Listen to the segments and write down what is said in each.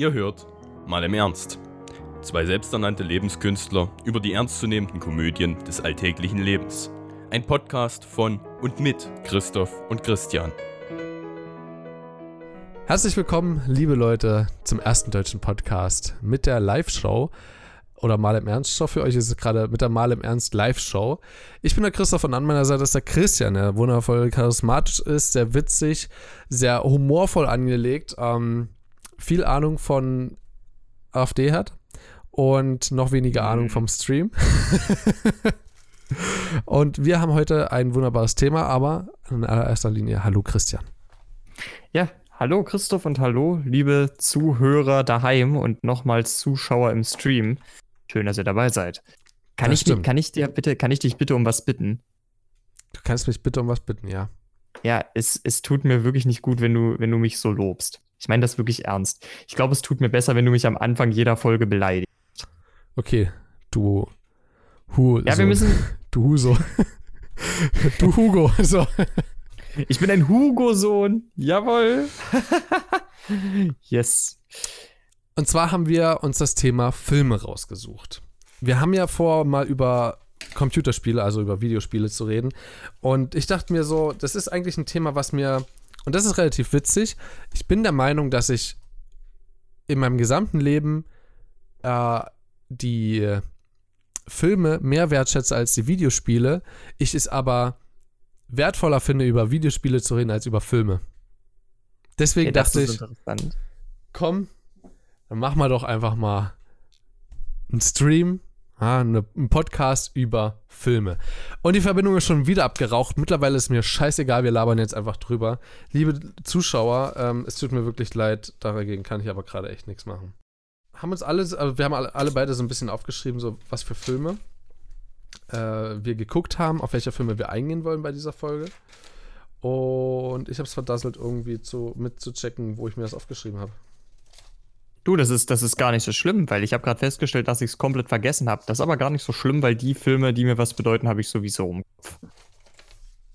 Ihr hört mal im Ernst. Zwei selbsternannte Lebenskünstler über die ernstzunehmenden Komödien des alltäglichen Lebens. Ein Podcast von und mit Christoph und Christian. Herzlich willkommen, liebe Leute, zum ersten deutschen Podcast mit der Live-Show oder Mal im Ernst Show. Für euch ist es gerade mit der Mal im Ernst Live-Show. Ich bin der Christoph und an meiner Seite ist der Christian, der wundervoll charismatisch ist, sehr witzig, sehr humorvoll angelegt, ähm, viel Ahnung von AfD hat und noch weniger Ahnung vom Stream. und wir haben heute ein wunderbares Thema, aber in allererster Linie Hallo Christian. Ja, hallo Christoph und hallo liebe Zuhörer daheim und nochmals Zuschauer im Stream. Schön, dass ihr dabei seid. Kann ich, kann ich dir bitte, kann ich dich bitte um was bitten? Du kannst mich bitte um was bitten, ja. Ja, es, es tut mir wirklich nicht gut, wenn du, wenn du mich so lobst. Ich meine das wirklich ernst. Ich glaube, es tut mir besser, wenn du mich am Anfang jeder Folge beleidigst. Okay, du Hu. Ja, wir müssen. Du Huso. du Hugo. So. Ich bin ein Hugo-Sohn. Jawohl. yes. Und zwar haben wir uns das Thema Filme rausgesucht. Wir haben ja vor, mal über Computerspiele, also über Videospiele zu reden. Und ich dachte mir so, das ist eigentlich ein Thema, was mir, und das ist relativ witzig. Ich bin der Meinung, dass ich in meinem gesamten Leben äh, die Filme mehr wertschätze als die Videospiele. Ich es aber wertvoller finde, über Videospiele zu reden als über Filme. Deswegen Ja, dachte ich, komm, dann machen wir doch einfach mal einen Stream, ja, eine, einen Podcast über Filme. Und die Verbindung ist schon wieder abgeraucht. Mittlerweile ist mir scheißegal, wir labern jetzt einfach drüber. Liebe Zuschauer, ähm, es tut mir wirklich leid, dagegen kann ich aber gerade echt nichts machen. Haben uns alle, also wir haben alle, alle beide so ein bisschen aufgeschrieben, so was für Filme äh, wir geguckt haben, auf welche Filme wir eingehen wollen bei dieser Folge. Und ich habe es verdasselt, irgendwie zu, mitzuchecken, wo ich mir das aufgeschrieben habe. Du, das ist, das ist gar nicht so schlimm, weil ich habe gerade festgestellt, dass ich es komplett vergessen habe. Das ist aber gar nicht so schlimm, weil die Filme, die mir was bedeuten, habe ich sowieso im Kopf.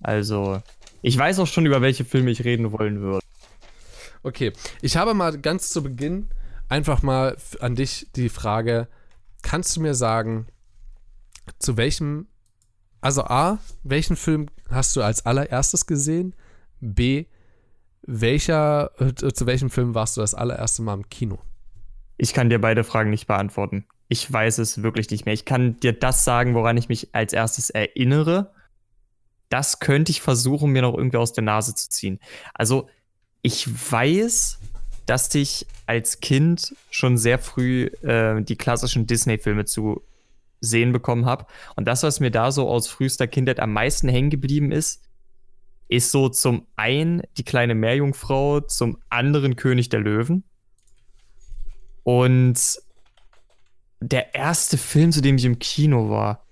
Also, ich weiß auch schon, über welche Filme ich reden wollen würde. Okay, ich habe mal ganz zu Beginn einfach mal an dich die Frage, kannst du mir sagen, zu welchem, also A, welchen Film hast du als allererstes gesehen? B, welcher, äh, zu welchem Film warst du das allererste Mal im Kino? Ich kann dir beide Fragen nicht beantworten. Ich weiß es wirklich nicht mehr. Ich kann dir das sagen, woran ich mich als erstes erinnere. Das könnte ich versuchen, mir noch irgendwie aus der Nase zu ziehen. Also, ich weiß, dass ich als Kind schon sehr früh äh, die klassischen Disney-Filme zu sehen bekommen habe. Und das, was mir da so aus frühester Kindheit am meisten hängen geblieben ist, ist so zum einen die kleine Meerjungfrau, zum anderen König der Löwen. Und der erste Film, zu dem ich im Kino war.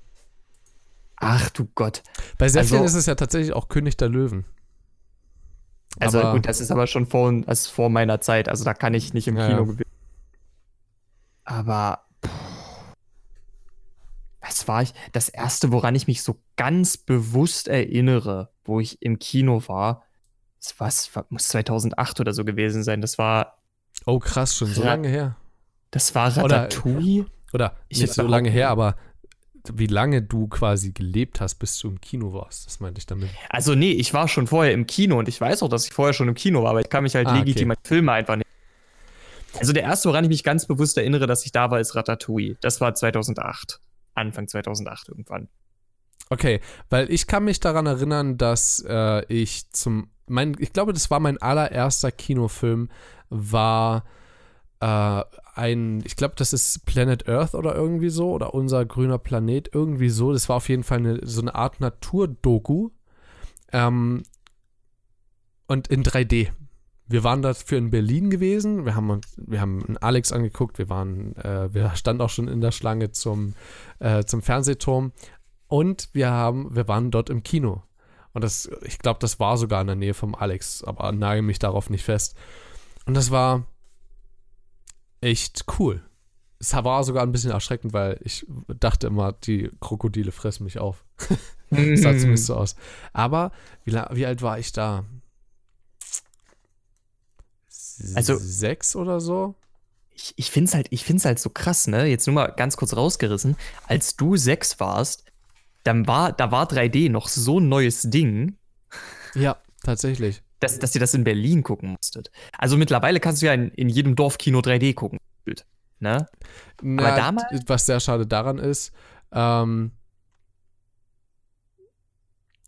Ach du Gott. Bei sehr Also- vielen ist es ja tatsächlich auch König der Löwen. Also Aber- gut, das ist aber schon vor, ist vor meiner Zeit. Also da kann ich nicht im Ja, Kino gewinnen. Aber puh, was war ich? Das erste, woran ich mich so ganz bewusst erinnere, wo ich im Kino war, das was muss 2008 oder so gewesen sein. Das war Oh, krass, schon so lange her. Das war Oder- Ratatouille. Oder Ich nicht so lange her, aber wie lange du quasi gelebt hast, bis du im Kino warst. Das meinte ich damit. Also nee, ich war schon vorher im Kino und ich weiß auch, dass ich vorher schon im Kino war, aber ich kann mich halt Ah, legitim okay. an Filme einfach nicht. Also der erste, woran ich mich ganz bewusst erinnere, dass ich da war, ist Ratatouille. Das war 2008. Anfang 2008 irgendwann. Okay, weil ich kann mich daran erinnern, dass äh, ich zum, mein, ich glaube, das war mein allererster Kinofilm, war äh, ein, ich glaube, das ist Planet Earth oder irgendwie so, oder unser grüner Planet, irgendwie so. Das war auf jeden Fall eine, so eine Art Naturdoku. Ähm, und in 3D. Wir waren dafür in Berlin gewesen. Wir haben uns, wir haben einen Alex angeguckt. Wir waren, äh, wir standen auch schon in der Schlange zum, äh, zum Fernsehturm. Und wir haben, wir waren dort im Kino. Und das, ich glaube, das war sogar in der Nähe vom Alex, aber nagel mich darauf nicht fest. Und das war echt cool. Es war sogar ein bisschen erschreckend, weil ich dachte immer, die Krokodile fressen mich auf. Das sah zumindest so aus. Aber wie, wie alt war ich da? Also- Sechs oder so? ich, ich finde es halt, ich find's halt so krass, ne? Jetzt nur mal ganz kurz rausgerissen. Als du sechs warst, dann war, da war 3D noch so ein neues Ding. Ja, tatsächlich. Dass, dass ihr das in Berlin gucken musstet. Also mittlerweile kannst du ja in, in jedem Dorfkino 3D gucken. Ne? Na, Aber damals. Was sehr schade daran ist, ähm,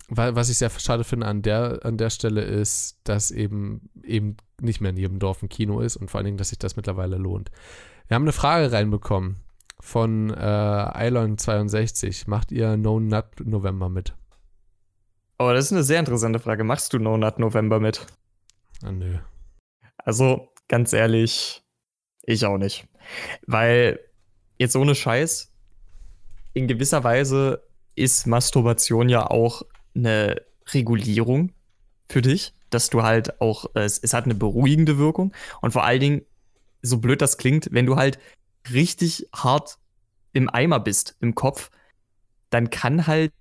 was ich sehr schade finde an der, an der Stelle ist, dass eben, eben nicht mehr in jedem Dorf ein Kino ist und vor allen Dingen, dass sich das mittlerweile lohnt. Wir haben eine Frage reinbekommen von äh, Eilon62. Macht ihr No Nut November mit? Oh, das ist eine sehr interessante Frage. Machst du No Nut November mit? Ah, nö. Also, ganz ehrlich, ich auch nicht. Weil, jetzt ohne Scheiß, in gewisser Weise ist Masturbation ja auch eine Regulierung für dich, dass du halt auch, es, es hat eine beruhigende Wirkung und vor allen Dingen, so blöd das klingt, wenn du halt richtig hart im Eimer bist, im Kopf, dann kann halt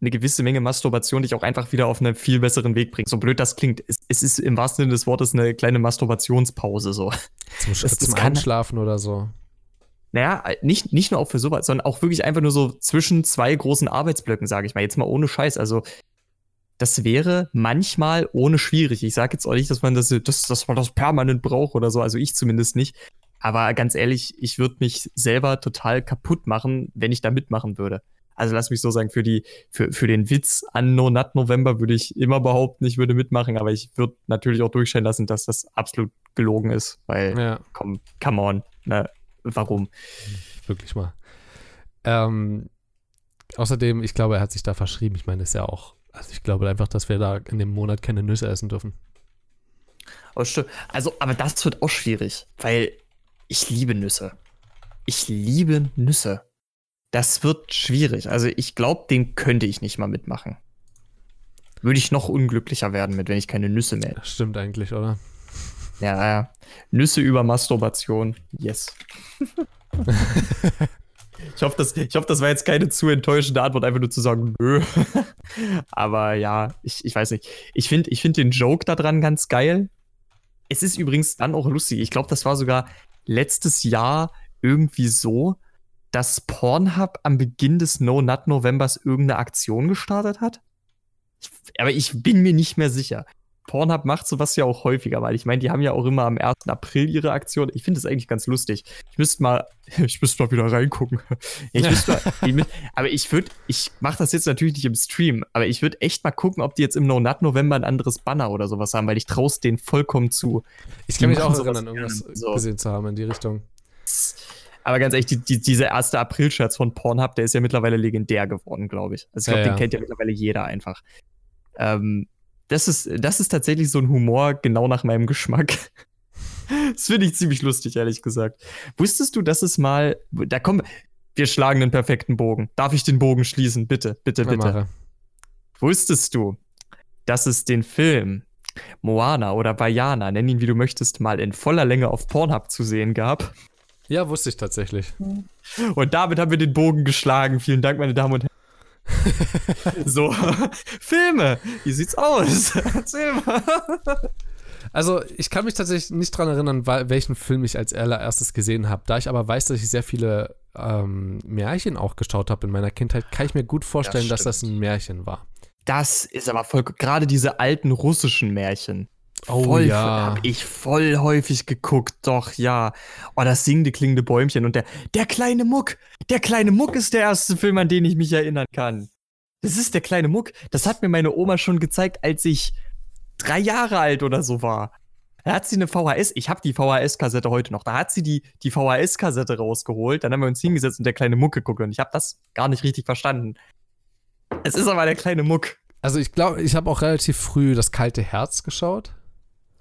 eine gewisse Menge Masturbation dich auch einfach wieder auf einen viel besseren Weg bringen. So blöd das klingt, es, es ist im wahrsten Sinne des Wortes eine kleine Masturbationspause so. Zum, das, zum das Einschlafen oder so. Naja, nicht, nicht nur auch für sowas, sondern auch wirklich einfach nur so zwischen zwei großen Arbeitsblöcken, sage ich mal. Jetzt mal ohne Scheiß. Also, das wäre manchmal ohne schwierig. Ich sage jetzt auch nicht, dass man das, das, dass man das permanent braucht oder so. Also ich zumindest nicht. Aber ganz ehrlich, ich würde mich selber total kaputt machen, wenn ich da mitmachen würde. Also lass mich so sagen, für, die, für, für den Witz an No Nut November würde ich immer behaupten, ich würde mitmachen, aber ich würde natürlich auch durchstellen lassen, dass das absolut gelogen ist, weil, ja. komm, come on, ne, warum? Wirklich mal. Ähm, außerdem, ich glaube, er hat sich da verschrieben. Ich meine, das ist ja auch, also ich glaube einfach, dass wir da in dem Monat keine Nüsse essen dürfen. Oh, stimmt. Also, aber das wird auch schwierig, weil ich liebe Nüsse. Ich liebe Nüsse. Das wird schwierig. Also ich glaube, den könnte ich nicht mal mitmachen. Würde ich noch unglücklicher werden mit, wenn ich keine Nüsse mehr hätte. Stimmt eigentlich, oder? Ja, ja. Nüsse über Masturbation. Yes. ich, hoffe, das, ich hoffe, das war jetzt keine zu enttäuschende Antwort, einfach nur zu sagen, nö. Aber ja, ich, ich weiß nicht. Ich finde ich find den Joke daran ganz geil. Es ist übrigens dann auch lustig. Ich glaube, das war sogar letztes Jahr irgendwie so, dass Pornhub am Beginn des No Nut Novembers irgendeine Aktion gestartet hat? Ich, aber ich bin mir nicht mehr sicher. Pornhub macht sowas ja auch häufiger, weil ich meine, die haben ja auch immer am 1. April ihre Aktion. Ich finde das eigentlich ganz lustig. Ich müsste mal, ich müsste mal wieder reingucken. Ich mal, aber ich würde, ich mache das jetzt natürlich nicht im Stream, aber ich würde echt mal gucken, ob die jetzt im No Nut November ein anderes Banner oder sowas haben, weil ich traue denen vollkommen zu. Ich kann mich auch erinnern, irgendwas so. gesehen zu haben in die Richtung. Aber ganz ehrlich, die, die, dieser erste April-Scherz von Pornhub, der ist ja mittlerweile legendär geworden, glaube ich. Also ich glaube, ja, den ja. kennt ja mittlerweile jeder einfach. Ähm, das, ist, das ist tatsächlich so ein Humor genau nach meinem Geschmack. das finde ich ziemlich lustig, ehrlich gesagt. Wusstest du, dass es mal, da kommen, wir schlagen den perfekten Bogen. Darf ich den Bogen schließen? Bitte, bitte, bitte. Mache. Wusstest du, dass es den Film Moana oder Bayana, nenn ihn wie du möchtest, mal in voller Länge auf Pornhub zu sehen gab? Ja, wusste ich tatsächlich. Und damit haben wir den Bogen geschlagen. Vielen Dank, meine Damen und Herren. so, Filme, wie sieht's aus? Erzähl mal. Also, ich kann mich tatsächlich nicht daran erinnern, welchen Film ich als allererstes gesehen habe. Da ich aber weiß, dass ich sehr viele ähm, Märchen auch geschaut habe in meiner Kindheit, kann ich mir gut vorstellen, das dass das ein Märchen war. Das ist aber voll, gerade diese alten russischen Märchen. Oh voll, ja. Hab ich voll häufig geguckt, doch, ja. Oh, das singende, klingende Bäumchen und der, der kleine Muck. Der kleine Muck ist der erste Film, an den ich mich erinnern kann. Das ist der kleine Muck. Das hat mir meine Oma schon gezeigt, als ich drei Jahre alt oder so war. Da hat sie eine VHS, ich habe die VHS-Kassette heute noch, da hat sie die, die VHS-Kassette rausgeholt, dann haben wir uns hingesetzt und der kleine Muck geguckt und ich habe das gar nicht richtig verstanden. Es ist aber der kleine Muck. Also ich glaube, ich habe auch relativ früh das kalte Herz geschaut.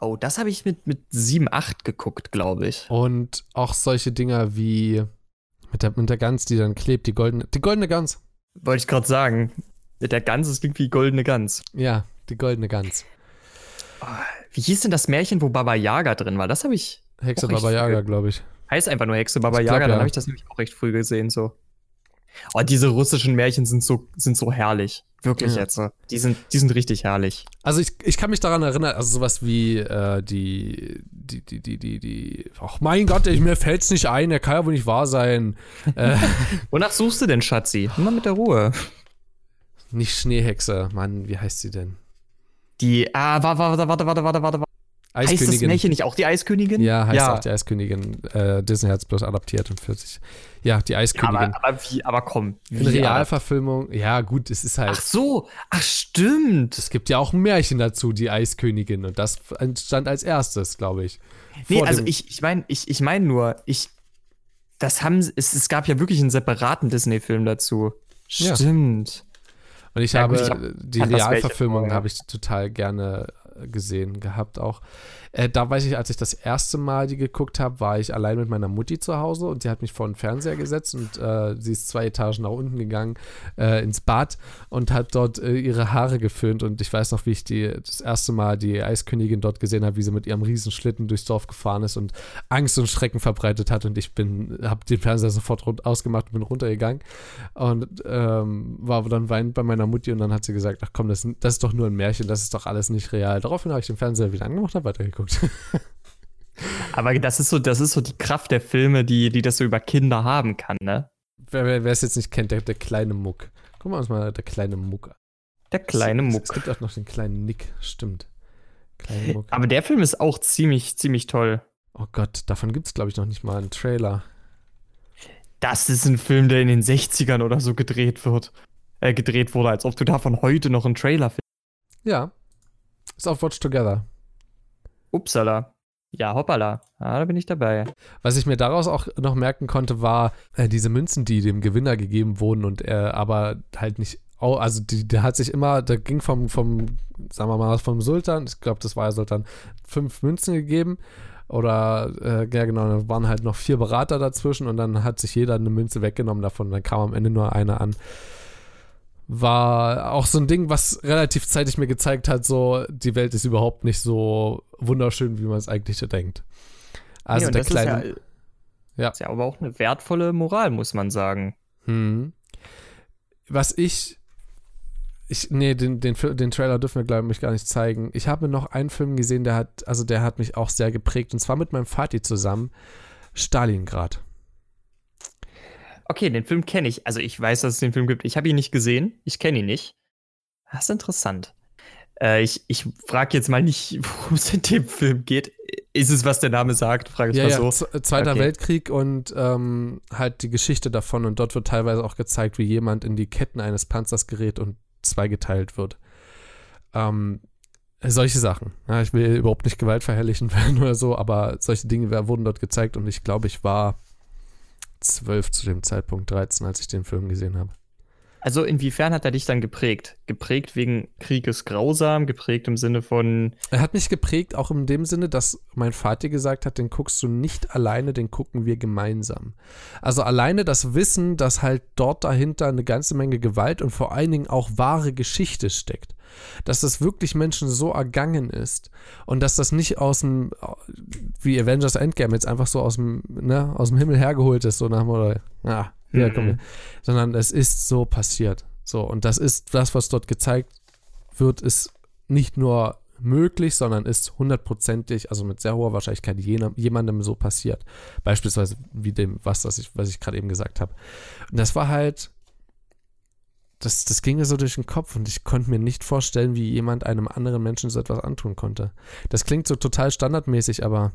Oh, das habe ich mit, mit 7, 8 geguckt, glaube ich. Und auch solche Dinger wie mit der, mit der Gans, die dann klebt, die goldene, die goldene Gans. Wollte ich gerade sagen. Mit der Gans, es klingt wie goldene Gans. Ja, die goldene Gans. Oh, wie hieß denn das Märchen, wo Baba Yaga drin war? Das habe ich. Hexe Baba Yaga, glaube ich. Heißt einfach nur Hexe Baba Yaga, dann ja. habe ich das nämlich auch recht früh gesehen, so. Oh, diese russischen Märchen sind so, sind so herrlich. Wirklich Ja. jetzt. Die sind, die sind richtig herrlich. Also ich, ich kann mich daran erinnern, also sowas wie äh, die, die, die, die, die, die, ach mein Gott, ich, mir fällt's nicht ein, der kann ja wohl nicht wahr sein. äh, Wonach suchst du denn, Schatzi? Immer mit der Ruhe. nicht Schneehexe, Mann, wie heißt sie denn? Die, ah, warte, warte, warte, warte, warte, warte. Heißt das Eiskönigin. Märchen nicht auch die Eiskönigin? Ja, heißt ja. auch die Eiskönigin. Äh, Disney hat es bloß adaptiert und für sich. Ja, die Ja, Eiskönigin. aber, aber wie, aber komm. Wie, Realverfilmung, ja gut, es ist halt. Ach so, ach stimmt. Es gibt ja auch ein Märchen dazu, die Eiskönigin. Und das entstand als erstes, glaube ich. Nee, also ich, ich meine, ich, ich meine nur, ich, das haben, es, es gab ja wirklich einen separaten Disney-Film dazu. Ja. Stimmt. Und ich Ja, habe gut, ich hab- die Realverfilmung habe ich total gerne gesehen gehabt auch. Äh, da weiß ich, als ich das erste Mal die geguckt habe, war ich allein mit meiner Mutti zu Hause und die hat mich vor den Fernseher gesetzt und äh, sie ist zwei Etagen nach unten gegangen äh, ins Bad und hat dort äh, ihre Haare geföhnt und ich weiß noch, wie ich die das erste Mal die Eiskönigin dort gesehen habe, wie sie mit ihrem Riesenschlitten durchs Dorf gefahren ist und Angst und Schrecken verbreitet hat und ich bin, habe den Fernseher sofort ausgemacht und bin runtergegangen und ähm, war dann weinend bei meiner Mutti und dann hat sie gesagt, ach komm, das, das ist doch nur ein Märchen, das ist doch alles nicht real. Daraufhin habe ich den Fernseher wieder angemacht und weitergeguckt. Aber das ist so, das ist so die Kraft der Filme, die, die das so über Kinder haben kann, ne? wer wer wer es jetzt nicht kennt, der, der kleine Muck. Gucken wir uns mal der kleine Muck an. Der kleine Es- Muck. Es gibt auch noch den kleinen Nick, stimmt. Kleine Muck. Aber der Film ist auch ziemlich, ziemlich toll. Oh Gott, davon gibt es, glaube ich, noch nicht mal einen Trailer. Das ist ein Film, der in den 60ern oder so gedreht wird. Äh, gedreht wurde, als ob du davon heute noch einen Trailer findest. Ja. Ist auf Watch Together. Upsala. Ja, hoppala. Ah, da bin ich dabei. Was ich mir daraus auch noch merken konnte, war äh, diese Münzen, die dem Gewinner gegeben wurden und er aber halt nicht, au- also die, der hat sich immer, der ging vom, vom, sagen wir mal, vom Sultan, ich glaube, das war ja Sultan, fünf Münzen gegeben oder, äh, ja genau, da waren halt noch vier Berater dazwischen und dann hat sich jeder eine Münze weggenommen davon, dann kam am Ende nur eine an. War auch so ein Ding, was relativ zeitig mir gezeigt hat, so, die Welt ist überhaupt nicht so wunderschön, wie man es eigentlich so denkt. Also Nee, der das kleine, Ist ja, Ja. Ist ja aber auch eine wertvolle Moral, muss man sagen. Hm. Was ich. Ich, nee, den, den, den Trailer dürfen wir, glaube ich, gar nicht zeigen. Ich habe noch einen Film gesehen, der hat, also der hat mich auch sehr geprägt, und zwar mit meinem Vati zusammen. Stalingrad. Okay, den Film kenne ich. Also ich weiß, dass es den Film gibt. Ich habe ihn nicht gesehen. Ich kenne ihn nicht. Das ist interessant. Äh, ich ich frage jetzt mal nicht, worum es in dem Film geht. Ist es, was der Name sagt? Frage ich Ja, mal ja, so. Z- Zweiter Okay. Weltkrieg und ähm, halt die Geschichte davon. Und dort wird teilweise auch gezeigt, wie jemand in die Ketten eines Panzers gerät und zweigeteilt wird. Ähm, solche Sachen. Ja, ich will überhaupt nicht gewaltverherrlichen werden oder so, aber solche Dinge wurden dort gezeigt und ich glaube, ich war zwölf zu dem Zeitpunkt, 13, als ich den Film gesehen habe. Also inwiefern hat er dich dann geprägt? Geprägt wegen Krieg ist grausam, geprägt im Sinne von, Er hat mich geprägt, auch in dem Sinne, dass mein Vater gesagt hat, den guckst du nicht alleine, den gucken wir gemeinsam. Also alleine das Wissen, dass halt dort dahinter eine ganze Menge Gewalt und vor allen Dingen auch wahre Geschichte steckt. Dass das wirklich Menschen so ergangen ist und dass das nicht aus dem, wie Avengers Endgame jetzt einfach so aus dem, ne, aus dem Himmel hergeholt ist, so nach dem Motto, ja, hier Mhm. kommen wir. Sondern es ist so passiert. So, und das ist das, was dort gezeigt wird, ist nicht nur möglich, sondern ist hundertprozentig, also mit sehr hoher Wahrscheinlichkeit jemandem so passiert. Beispielsweise wie dem, was, das ich, was ich gerade eben gesagt habe. Und das war halt, das, das ging mir so durch den Kopf und ich konnte mir nicht vorstellen, wie jemand einem anderen Menschen so etwas antun konnte. Das klingt so total standardmäßig, aber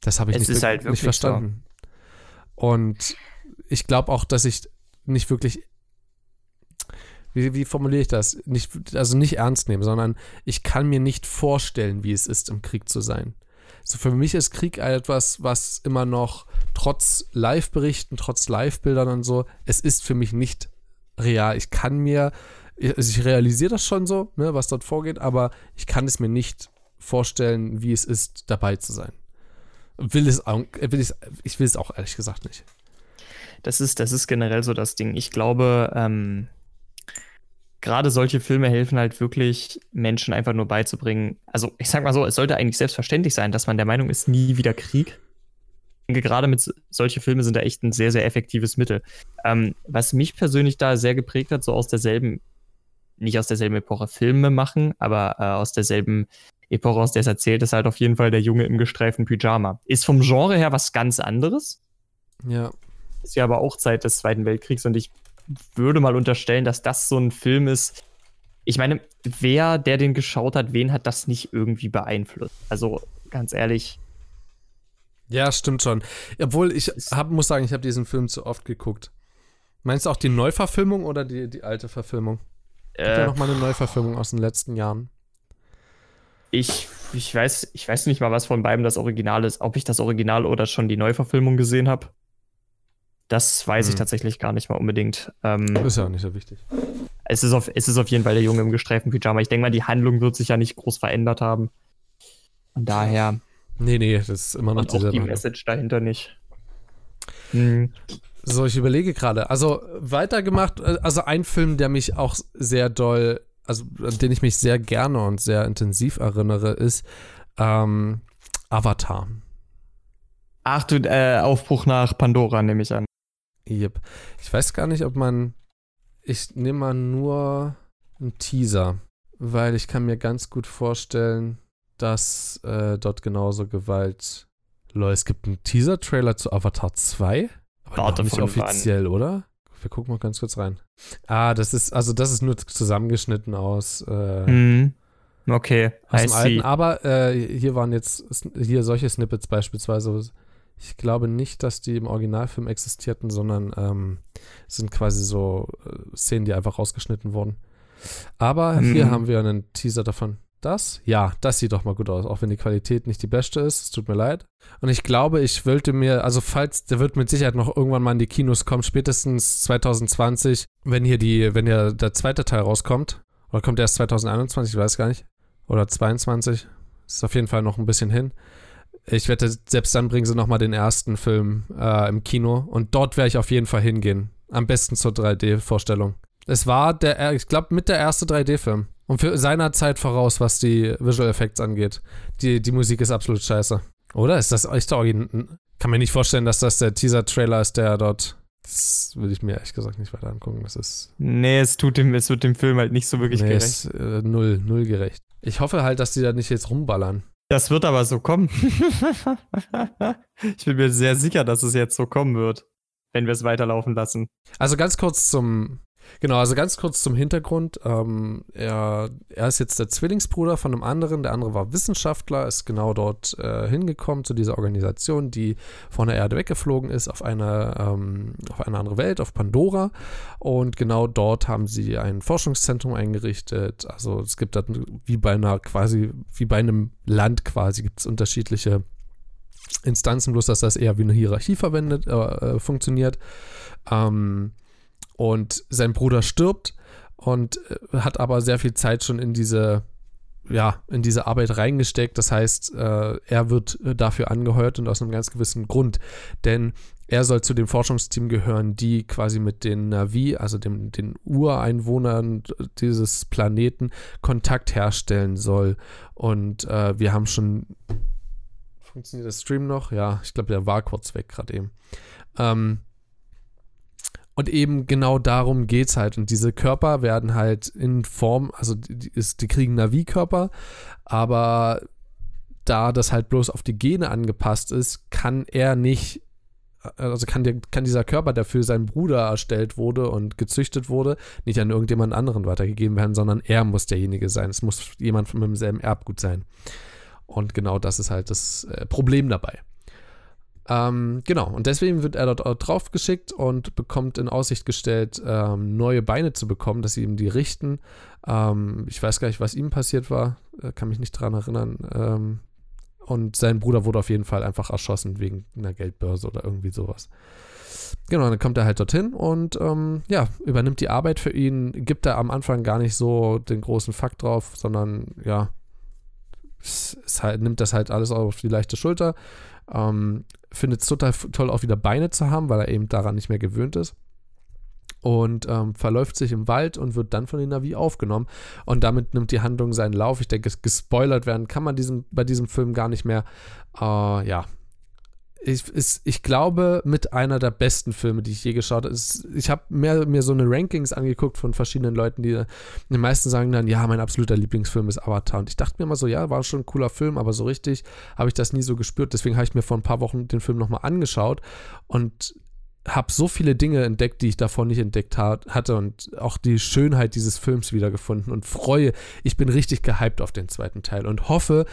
das habe ich Es nicht, halt nicht verstanden. Und ich glaube auch, dass ich nicht wirklich wie, wie formuliere ich das? Nicht, also nicht ernst nehmen, sondern ich kann mir nicht vorstellen, wie es ist, im Krieg zu sein. So für mich ist Krieg etwas, was immer noch trotz Live-Berichten, trotz Live-Bildern und so, es ist für mich nicht real. Ich kann mir, also ich realisiere das schon so, ne, was dort vorgeht, aber ich kann es mir nicht vorstellen, wie es ist, dabei zu sein. Will es, will es, ich will es auch ehrlich gesagt nicht. das ist, das ist generell so das Ding. Ich glaube, ähm, gerade solche Filme helfen halt wirklich, Menschen einfach nur beizubringen. Also, ich sag mal so, es sollte eigentlich selbstverständlich sein, dass man der Meinung ist, nie wieder Krieg. Denke, gerade mit solche Filme sind da echt ein sehr, sehr effektives Mittel. Ähm, was mich persönlich da sehr geprägt hat, so aus derselben, nicht aus derselben Epoche Filme machen, aber äh, aus derselben Epoche, aus der es erzählt, ist halt auf jeden Fall der Junge im gestreiften Pyjama. Ist vom Genre her was ganz anderes. Ja. Ist ja aber auch Zeit des Zweiten Weltkriegs und ich würde mal unterstellen, dass das so ein Film ist. Ich meine, wer, der den geschaut hat, wen hat das nicht irgendwie beeinflusst? Also ganz ehrlich. Ja, stimmt schon. Obwohl ich hab, muss sagen, ich habe diesen Film zu oft geguckt. Meinst du auch die Neuverfilmung oder die, die alte Verfilmung? Gibt Äh, ja noch mal eine Neuverfilmung aus den letzten Jahren. ich, ich, weiß, ich weiß nicht mal, was von beiden das Original ist. Ob ich das Original oder schon die Neuverfilmung gesehen habe. Das weiß ich Hm. tatsächlich gar nicht mal unbedingt. Ähm, Ist ja auch nicht so wichtig. es, ist auf, es ist auf jeden Fall der Junge im gestreiften Pyjama. Ich denke mal, die Handlung wird sich ja nicht groß verändert haben. Von daher. Nee, nee, das ist immer noch Und auch die. Message dahinter nicht. Hm. So, ich überlege gerade. Also weitergemacht, äh, also ein Film, der mich auch sehr doll, also an den ich mich sehr gerne und sehr intensiv erinnere, ist ähm, Avatar. Ach du, äh, Aufbruch nach Pandora, nehme ich an. Yep. Ich weiß gar nicht, ob man. Ich nehme mal nur einen Teaser, weil ich kann mir ganz gut vorstellen, dass äh, dort genauso Gewalt. Lol, es gibt einen Teaser-Trailer zu Avatar 2, aber Warte noch nicht offiziell, oder? Wir gucken mal ganz kurz rein. Ah, das ist, also das ist nur zusammengeschnitten aus, äh, Hm. Okay, aus I dem alten. Aber äh, hier waren jetzt hier solche Snippets beispielsweise. Ich glaube nicht, dass die im Originalfilm existierten, sondern ähm, sind quasi so äh, Szenen, die einfach rausgeschnitten wurden. Aber hier Mhm. haben wir einen Teaser davon. Das? Ja, das sieht doch mal gut aus, auch wenn die Qualität nicht die beste ist. Es tut mir leid. Und ich glaube, ich wollte mir, also falls, der wird mit Sicherheit noch irgendwann mal in die Kinos kommen, spätestens 2020, wenn hier die, wenn hier der zweite Teil rauskommt. Oder kommt der erst 2021, ich weiß gar nicht. Oder 22. Ist auf jeden Fall noch ein bisschen hin. Ich wette, selbst dann bringen sie nochmal den ersten Film äh, im Kino. Und dort werde ich auf jeden Fall hingehen. Am besten zur 3D-Vorstellung. Es war der, ich glaube, mit der erste 3D-Film. Und für seiner Zeit voraus, was die Visual Effects angeht. Die, die Musik ist absolut scheiße. Oder? Ist das echt der Origin? Kann mir nicht vorstellen, dass das der Teaser-Trailer ist, der dort. Das will ich mir ehrlich gesagt nicht weiter angucken. Das ist. Nee, es tut dem, es wird dem Film halt nicht so wirklich nee, gerecht. ist äh, null, null gerecht. Ich hoffe halt, dass die da nicht jetzt rumballern. Das wird aber so kommen. ich bin mir sehr sicher, dass es jetzt so kommen wird, wenn wir es weiterlaufen lassen. Also ganz kurz zum, genau, also ganz kurz zum Hintergrund. Ähm, er, er ist jetzt der Zwillingsbruder von einem anderen. Der andere war Wissenschaftler, ist genau dort äh, hingekommen zu dieser Organisation, die von der Erde weggeflogen ist auf eine, ähm, auf eine andere Welt, auf Pandora. Und genau dort haben sie ein Forschungszentrum eingerichtet. Also es gibt da wie bei einer quasi, wie bei einem Land quasi, gibt es unterschiedliche Instanzen, bloß dass das eher wie eine Hierarchie verwendet, äh, äh, funktioniert. Ähm, und sein Bruder stirbt und äh, hat aber sehr viel Zeit schon in diese, ja, in diese Arbeit reingesteckt. Das heißt, äh, er wird äh, dafür angeheuert und aus einem ganz gewissen Grund. Denn er soll zu dem Forschungsteam gehören, die quasi mit den Navi, also dem, den Ureinwohnern dieses Planeten, Kontakt herstellen soll. Und äh, wir haben schon. Funktioniert der Stream noch? Ja, ich glaube, der war kurz weg gerade eben. Ähm, und eben genau darum geht es halt. Und diese Körper werden halt in Form, also die, ist, die kriegen Navi-Körper, aber da das halt bloß auf die Gene angepasst ist, kann er nicht, also kann, der, kann dieser Körper, der für seinen Bruder erstellt wurde und gezüchtet wurde, nicht an irgendjemand anderen weitergegeben werden, sondern er muss derjenige sein. Es muss jemand mit demselben Erbgut sein. Und genau das ist halt das äh, Problem dabei. Ähm, genau, und deswegen wird er dort auch drauf geschickt und bekommt in Aussicht gestellt, ähm, neue Beine zu bekommen, dass sie ihm die richten. Ähm, ich weiß gar nicht, was ihm passiert war, äh, kann mich nicht dran erinnern. Ähm, und sein Bruder wurde auf jeden Fall einfach erschossen wegen einer Geldbörse oder irgendwie sowas. Genau, dann kommt er halt dorthin und ähm, ja, übernimmt die Arbeit für ihn, gibt er am Anfang gar nicht so den großen Fakt drauf, sondern ja, halt, nimmt das halt alles auf die leichte Schulter. Ähm, findet es total toll, auch wieder Beine zu haben, weil er eben daran nicht mehr gewöhnt ist. Und ähm, verläuft sich im Wald und wird dann von den Navi aufgenommen. Und damit nimmt die Handlung seinen Lauf. Ich denke, gespoilert werden kann man diesem, bei diesem Film gar nicht mehr. Äh, ja. Ich, ist, ich glaube, mit einer der besten Filme, die ich je geschaut habe. Ich habe mir, so eine Rankings angeguckt von verschiedenen Leuten, die die meisten sagen dann, ja, mein absoluter Lieblingsfilm ist Avatar. Und ich dachte mir immer so, ja, war schon ein cooler Film, aber so richtig habe ich das nie so gespürt. Deswegen habe ich mir vor ein paar Wochen den Film nochmal angeschaut und habe so viele Dinge entdeckt, die ich davor nicht entdeckt hat, hatte und auch die Schönheit dieses Films wiedergefunden und freue, ich bin richtig gehypt auf den zweiten Teil und hoffe,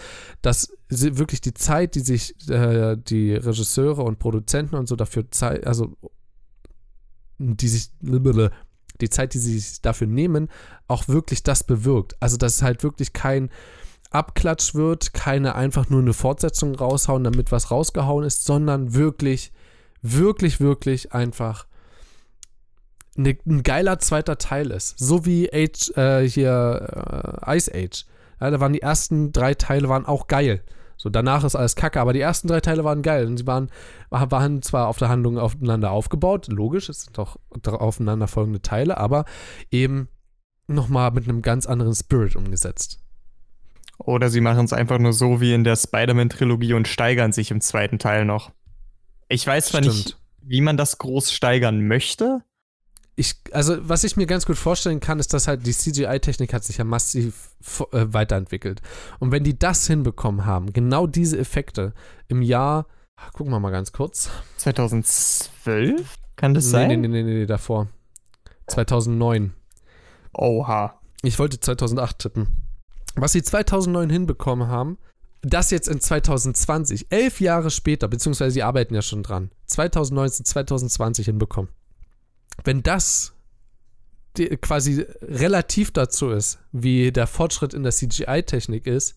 dass wirklich die Zeit, die sich äh, die Regisseure und Produzenten und so dafür Zeit, also die sich die Zeit, die sie sich dafür nehmen, auch wirklich das bewirkt. Also dass es halt wirklich kein Abklatsch wird, keine einfach nur eine Fortsetzung raushauen, damit was rausgehauen ist, sondern wirklich wirklich, wirklich einfach ne, ein geiler zweiter Teil ist. So wie Age, äh, hier äh, Ice Age. Ja, da waren die ersten drei Teile waren auch geil. So, danach ist alles kacke, aber die ersten drei Teile waren geil. Und sie waren, waren zwar auf der Handlung aufeinander aufgebaut, logisch, es sind doch aufeinanderfolgende Teile, aber eben nochmal mit einem ganz anderen Spirit umgesetzt. Oder sie machen es einfach nur so wie in der Spider-Man-Trilogie und steigern sich im zweiten Teil noch. Ich weiß zwar Stimmt. nicht, wie man das groß steigern möchte. Ich, also, was ich mir ganz gut vorstellen kann, ist, dass halt die CGI-Technik hat sich ja massiv äh, weiterentwickelt. Und wenn die das hinbekommen haben, genau diese Effekte im Jahr, gucken wir mal ganz kurz. 2012? Kann das nee, sein? Nee, nee, nee, nee, nee, davor. 2009. Oha. Ich wollte 2008 tippen. Was sie 2009 hinbekommen haben, das jetzt in 2020, elf Jahre später, beziehungsweise sie arbeiten ja schon dran, 2019, 2020 hinbekommen. Wenn das quasi relativ dazu ist, wie der Fortschritt in der CGI-Technik ist,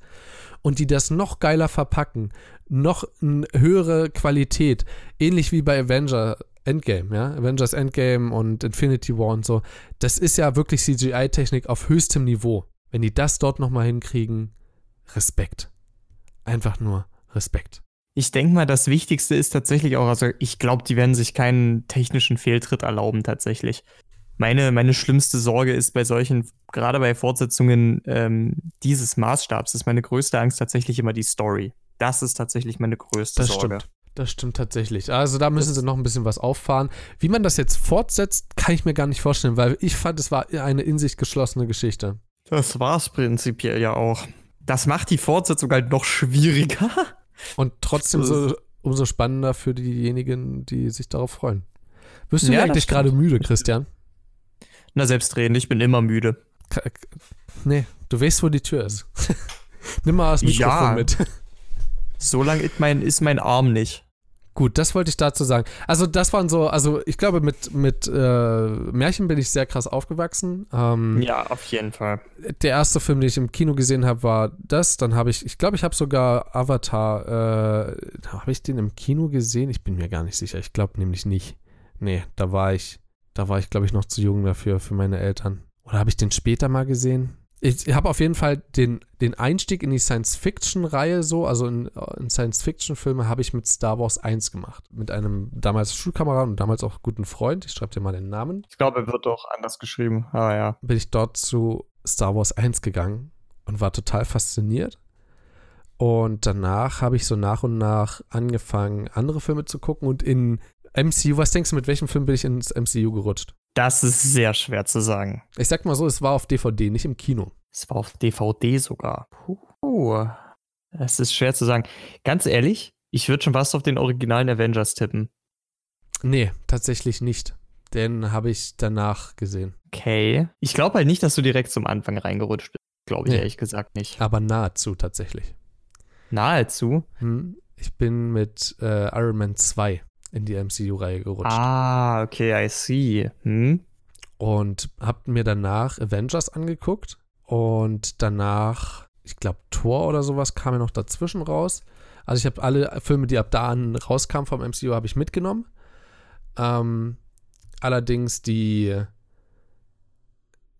und die das noch geiler verpacken, noch eine höhere Qualität, ähnlich wie bei Avenger Endgame, ja, Avengers Endgame und Infinity War und so, das ist ja wirklich CGI-Technik auf höchstem Niveau. Wenn die das dort nochmal hinkriegen, Respekt einfach nur Respekt. Ich denke mal, das Wichtigste ist tatsächlich auch, also ich glaube, die werden sich keinen technischen Fehltritt erlauben tatsächlich. Meine, meine schlimmste Sorge ist bei solchen, gerade bei Fortsetzungen ähm, dieses Maßstabs, ist meine größte Angst tatsächlich immer die Story. Das ist tatsächlich meine größte das Sorge. Stimmt. Das stimmt tatsächlich. Also da müssen sie noch ein bisschen was auffahren. Wie man das jetzt fortsetzt, kann ich mir gar nicht vorstellen, weil ich fand, es war eine in sich geschlossene Geschichte. Das war es prinzipiell ja auch das macht die Fortsetzung halt noch schwieriger. Und trotzdem so, umso spannender für diejenigen, die sich darauf freuen. Wirst du ja, eigentlich gerade müde, Christian? Na, selbstredend, ich bin immer müde. Nee, du weißt, wo die Tür ist. Nimm mal das Mikrofon ja. mit. So lang ist mein, ist mein Arm nicht. Gut, das wollte ich dazu sagen. Also, das waren so, also ich glaube, mit, mit äh, Märchen bin ich sehr krass aufgewachsen. Ähm, ja, auf jeden Fall. Der erste Film, den ich im Kino gesehen habe, war das. Dann habe ich, ich glaube, ich habe sogar Avatar, äh, habe ich den im Kino gesehen? Ich bin mir gar nicht sicher. Ich glaube nämlich nicht. Nee, da war ich, da war ich, glaube ich, noch zu jung dafür, für meine Eltern. Oder habe ich den später mal gesehen? Ich habe auf jeden Fall den, den Einstieg in die Science-Fiction-Reihe so, also in, in Science-Fiction-Filme habe ich mit Star Wars 1 gemacht. Mit einem damals Schulkameraden und damals auch guten Freund. Ich schreibe dir mal den Namen. Ich glaube, er wird auch anders geschrieben. Ah ja. Bin ich dort zu Star Wars 1 gegangen und war total fasziniert. Und danach habe ich so nach und nach angefangen, andere Filme zu gucken und in MCU, was denkst du, mit welchem Film bin ich ins MCU gerutscht? Das ist sehr schwer zu sagen. Ich sag mal so, es war auf DVD, nicht im Kino. Es war auf DVD sogar. Puh. Das ist schwer zu sagen. Ganz ehrlich, ich würde schon was auf den originalen Avengers tippen. Nee, tatsächlich nicht. Den habe ich danach gesehen. Okay. Ich glaube halt nicht, dass du direkt zum Anfang reingerutscht bist. Glaube ich nee. ehrlich gesagt nicht. Aber nahezu tatsächlich. Nahezu? Hm, ich bin mit äh, Iron Man 2 in die MCU-Reihe gerutscht. Ah, okay, I see. Hm? Und hab mir danach Avengers angeguckt und danach, ich glaube, Thor oder sowas kam ja noch dazwischen raus. Also ich habe alle Filme, die ab da an rauskamen vom MCU, habe ich mitgenommen. Ähm, allerdings die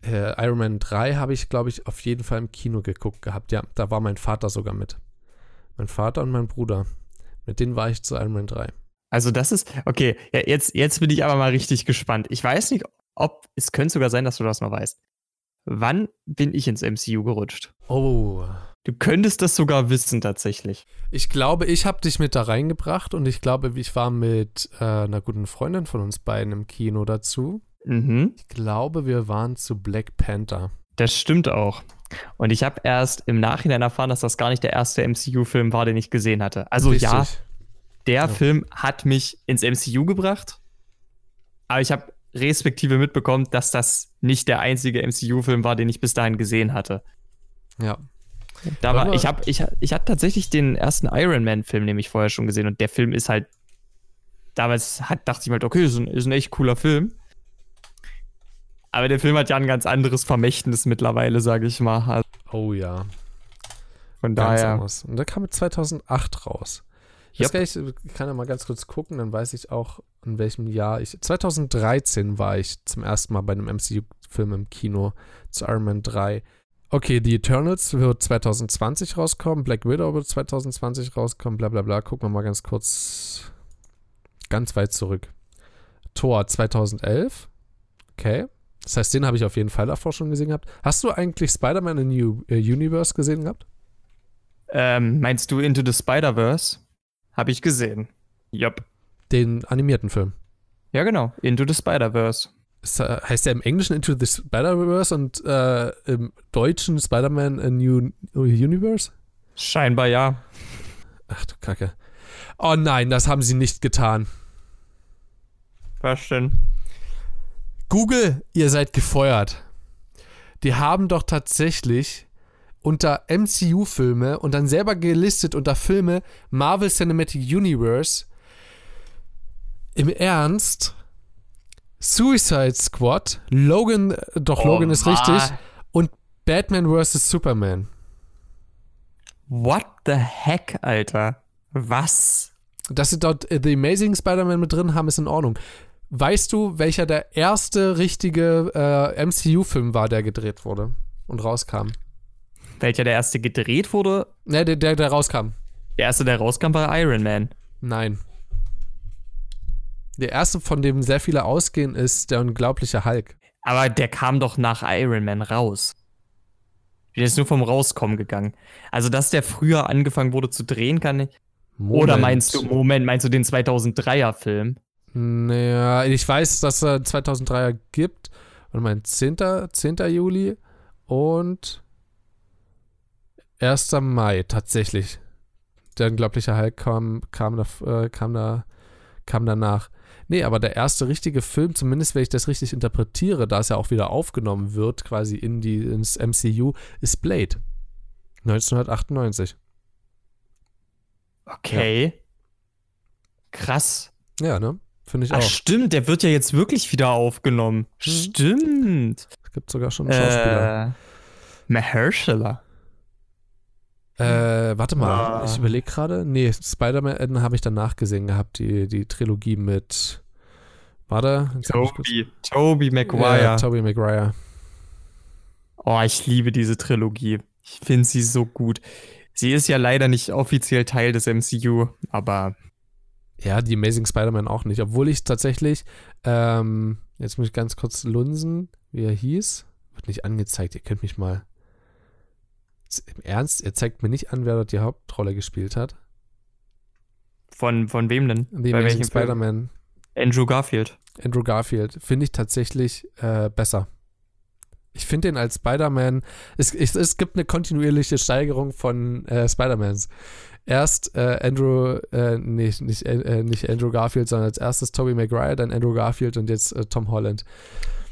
äh, Iron Man 3 habe ich, glaube ich, auf jeden Fall im Kino geguckt gehabt. Ja, da war mein Vater sogar mit. Mein Vater und mein Bruder. Mit denen war ich zu Iron Man 3. Also das ist, okay, ja, jetzt, jetzt bin ich aber mal richtig gespannt. Ich weiß nicht, ob, es könnte sogar sein, dass du das noch weißt. Wann bin ich ins MCU gerutscht? Oh, Du könntest das sogar wissen, tatsächlich. Ich glaube, ich habe dich mit da reingebracht und ich glaube, ich war mit äh, einer guten Freundin von uns beiden im Kino dazu. Mhm. Ich glaube, wir waren zu Black Panther. Das stimmt auch. Und ich habe erst im Nachhinein erfahren, dass das gar nicht der erste MCU-Film war, den ich gesehen hatte. Also ja, Richtig. Der Ja. Film hat mich ins MCU gebracht. Aber ich habe respektive mitbekommen, dass das nicht der einzige MCU-Film war, den ich bis dahin gesehen hatte. Ja. Da war, ich habe ich, ich hab tatsächlich den ersten Iron Man-Film nämlich vorher schon gesehen und der Film ist halt. Damals hat, dachte ich mir halt, okay, ist ein, ist ein echt cooler Film. Aber der Film hat ja ein ganz anderes Vermächtnis mittlerweile, sage ich mal. Also Oh ja. von Ganz daher. anders. Und der kam mit 2008 raus. Yep. nicht, ich kann ja mal ganz kurz gucken, dann weiß ich auch, in welchem Jahr ich. 2013 war ich zum ersten Mal bei einem MCU-Film im Kino zu Iron Man 3. Okay, The Eternals wird 2020 rauskommen, Black Widow wird 2020 rauskommen, bla bla bla. Gucken wir mal ganz kurz ganz weit zurück. Thor 2011. Okay. Das heißt, den habe ich auf jeden Fall davor schon gesehen gehabt. Hast du eigentlich Spider-Man in New äh, Universe gesehen gehabt? Ähm, meinst du Into the Spider-Verse? Habe ich gesehen. Yup. Den animierten Film. Ja, genau. Into the Spider-Verse. Äh, heißt der im Englischen Into the Spider-Verse und äh, im Deutschen Spider-Man a New Universe? Scheinbar ja. Ach du Kacke. Oh nein, das haben sie nicht getan. Was denn? Google, ihr seid gefeuert. Die haben doch tatsächlich unter MCU-Filme und dann selber gelistet unter Filme Marvel Cinematic Universe im Ernst Suicide Squad, Logan, doch Oh, Logan ist Mann. richtig, und Batman vs. Superman. What the heck, Alter? Was? Dass sie dort äh, The Amazing Spider-Man mit drin haben, ist in Ordnung. Weißt du, welcher der erste richtige äh, MCU-Film war, der gedreht wurde und rauskam? Welcher der erste gedreht wurde? Ne, der, der, der rauskam. Der erste, der rauskam, war Iron Man. Nein. Der erste, von dem sehr viele ausgehen, ist der unglaubliche Hulk. Aber der kam doch nach Iron Man raus. Der ist nur vom Rauskommen gegangen. Also, dass der früher angefangen wurde zu drehen, kann ich. Oder Moment. meinst du, Moment, meinst du den 2003er Film? Naja, ich weiß, dass er 2003er gibt. Und mein 10. 10. Juli und 1. Mai tatsächlich. Der unglaubliche Hulk kam, kam, da, äh, kam, da, kam danach. Nee, aber der erste richtige Film, zumindest wenn ich das richtig interpretiere, da es ja auch wieder aufgenommen wird, quasi in die, ins MCU, ist Blade. 1998. Okay. Krass. Ja, ne? Finde ich Ach, auch. stimmt, der wird ja jetzt wirklich wieder aufgenommen. Stimmt. Es gibt sogar schon einen Schauspieler. Äh, Mahershala. Äh, warte mal, Ah. ich überlege gerade. Nee, Spider-Man habe ich danach gesehen gehabt, die, die Trilogie mit. Warte, Toby, Toby Maguire. Ja, Tobey Maguire. Oh, ich liebe diese Trilogie. Ich finde sie so gut. Sie ist ja leider nicht offiziell Teil des MCU, aber Ja, die Amazing Spider-Man auch nicht. Obwohl ich tatsächlich, ähm, jetzt muss ich ganz kurz lunsen, wie er hieß. Wird nicht angezeigt, ihr könnt mich mal. Im Ernst, ihr zeigt mir nicht an, wer dort die Hauptrolle gespielt hat. von, von wem denn? The Bei welchem? Spider-Man, Andrew Garfield. Andrew Garfield, finde ich tatsächlich äh, besser. Ich finde den als Spider-Man, es, es, es gibt eine kontinuierliche Steigerung von äh, Spider-Mans. Erst äh, Andrew, äh, nee, nicht, äh, nicht Andrew Garfield, sondern als erstes Tobey Maguire, dann Andrew Garfield und jetzt äh, Tom Holland.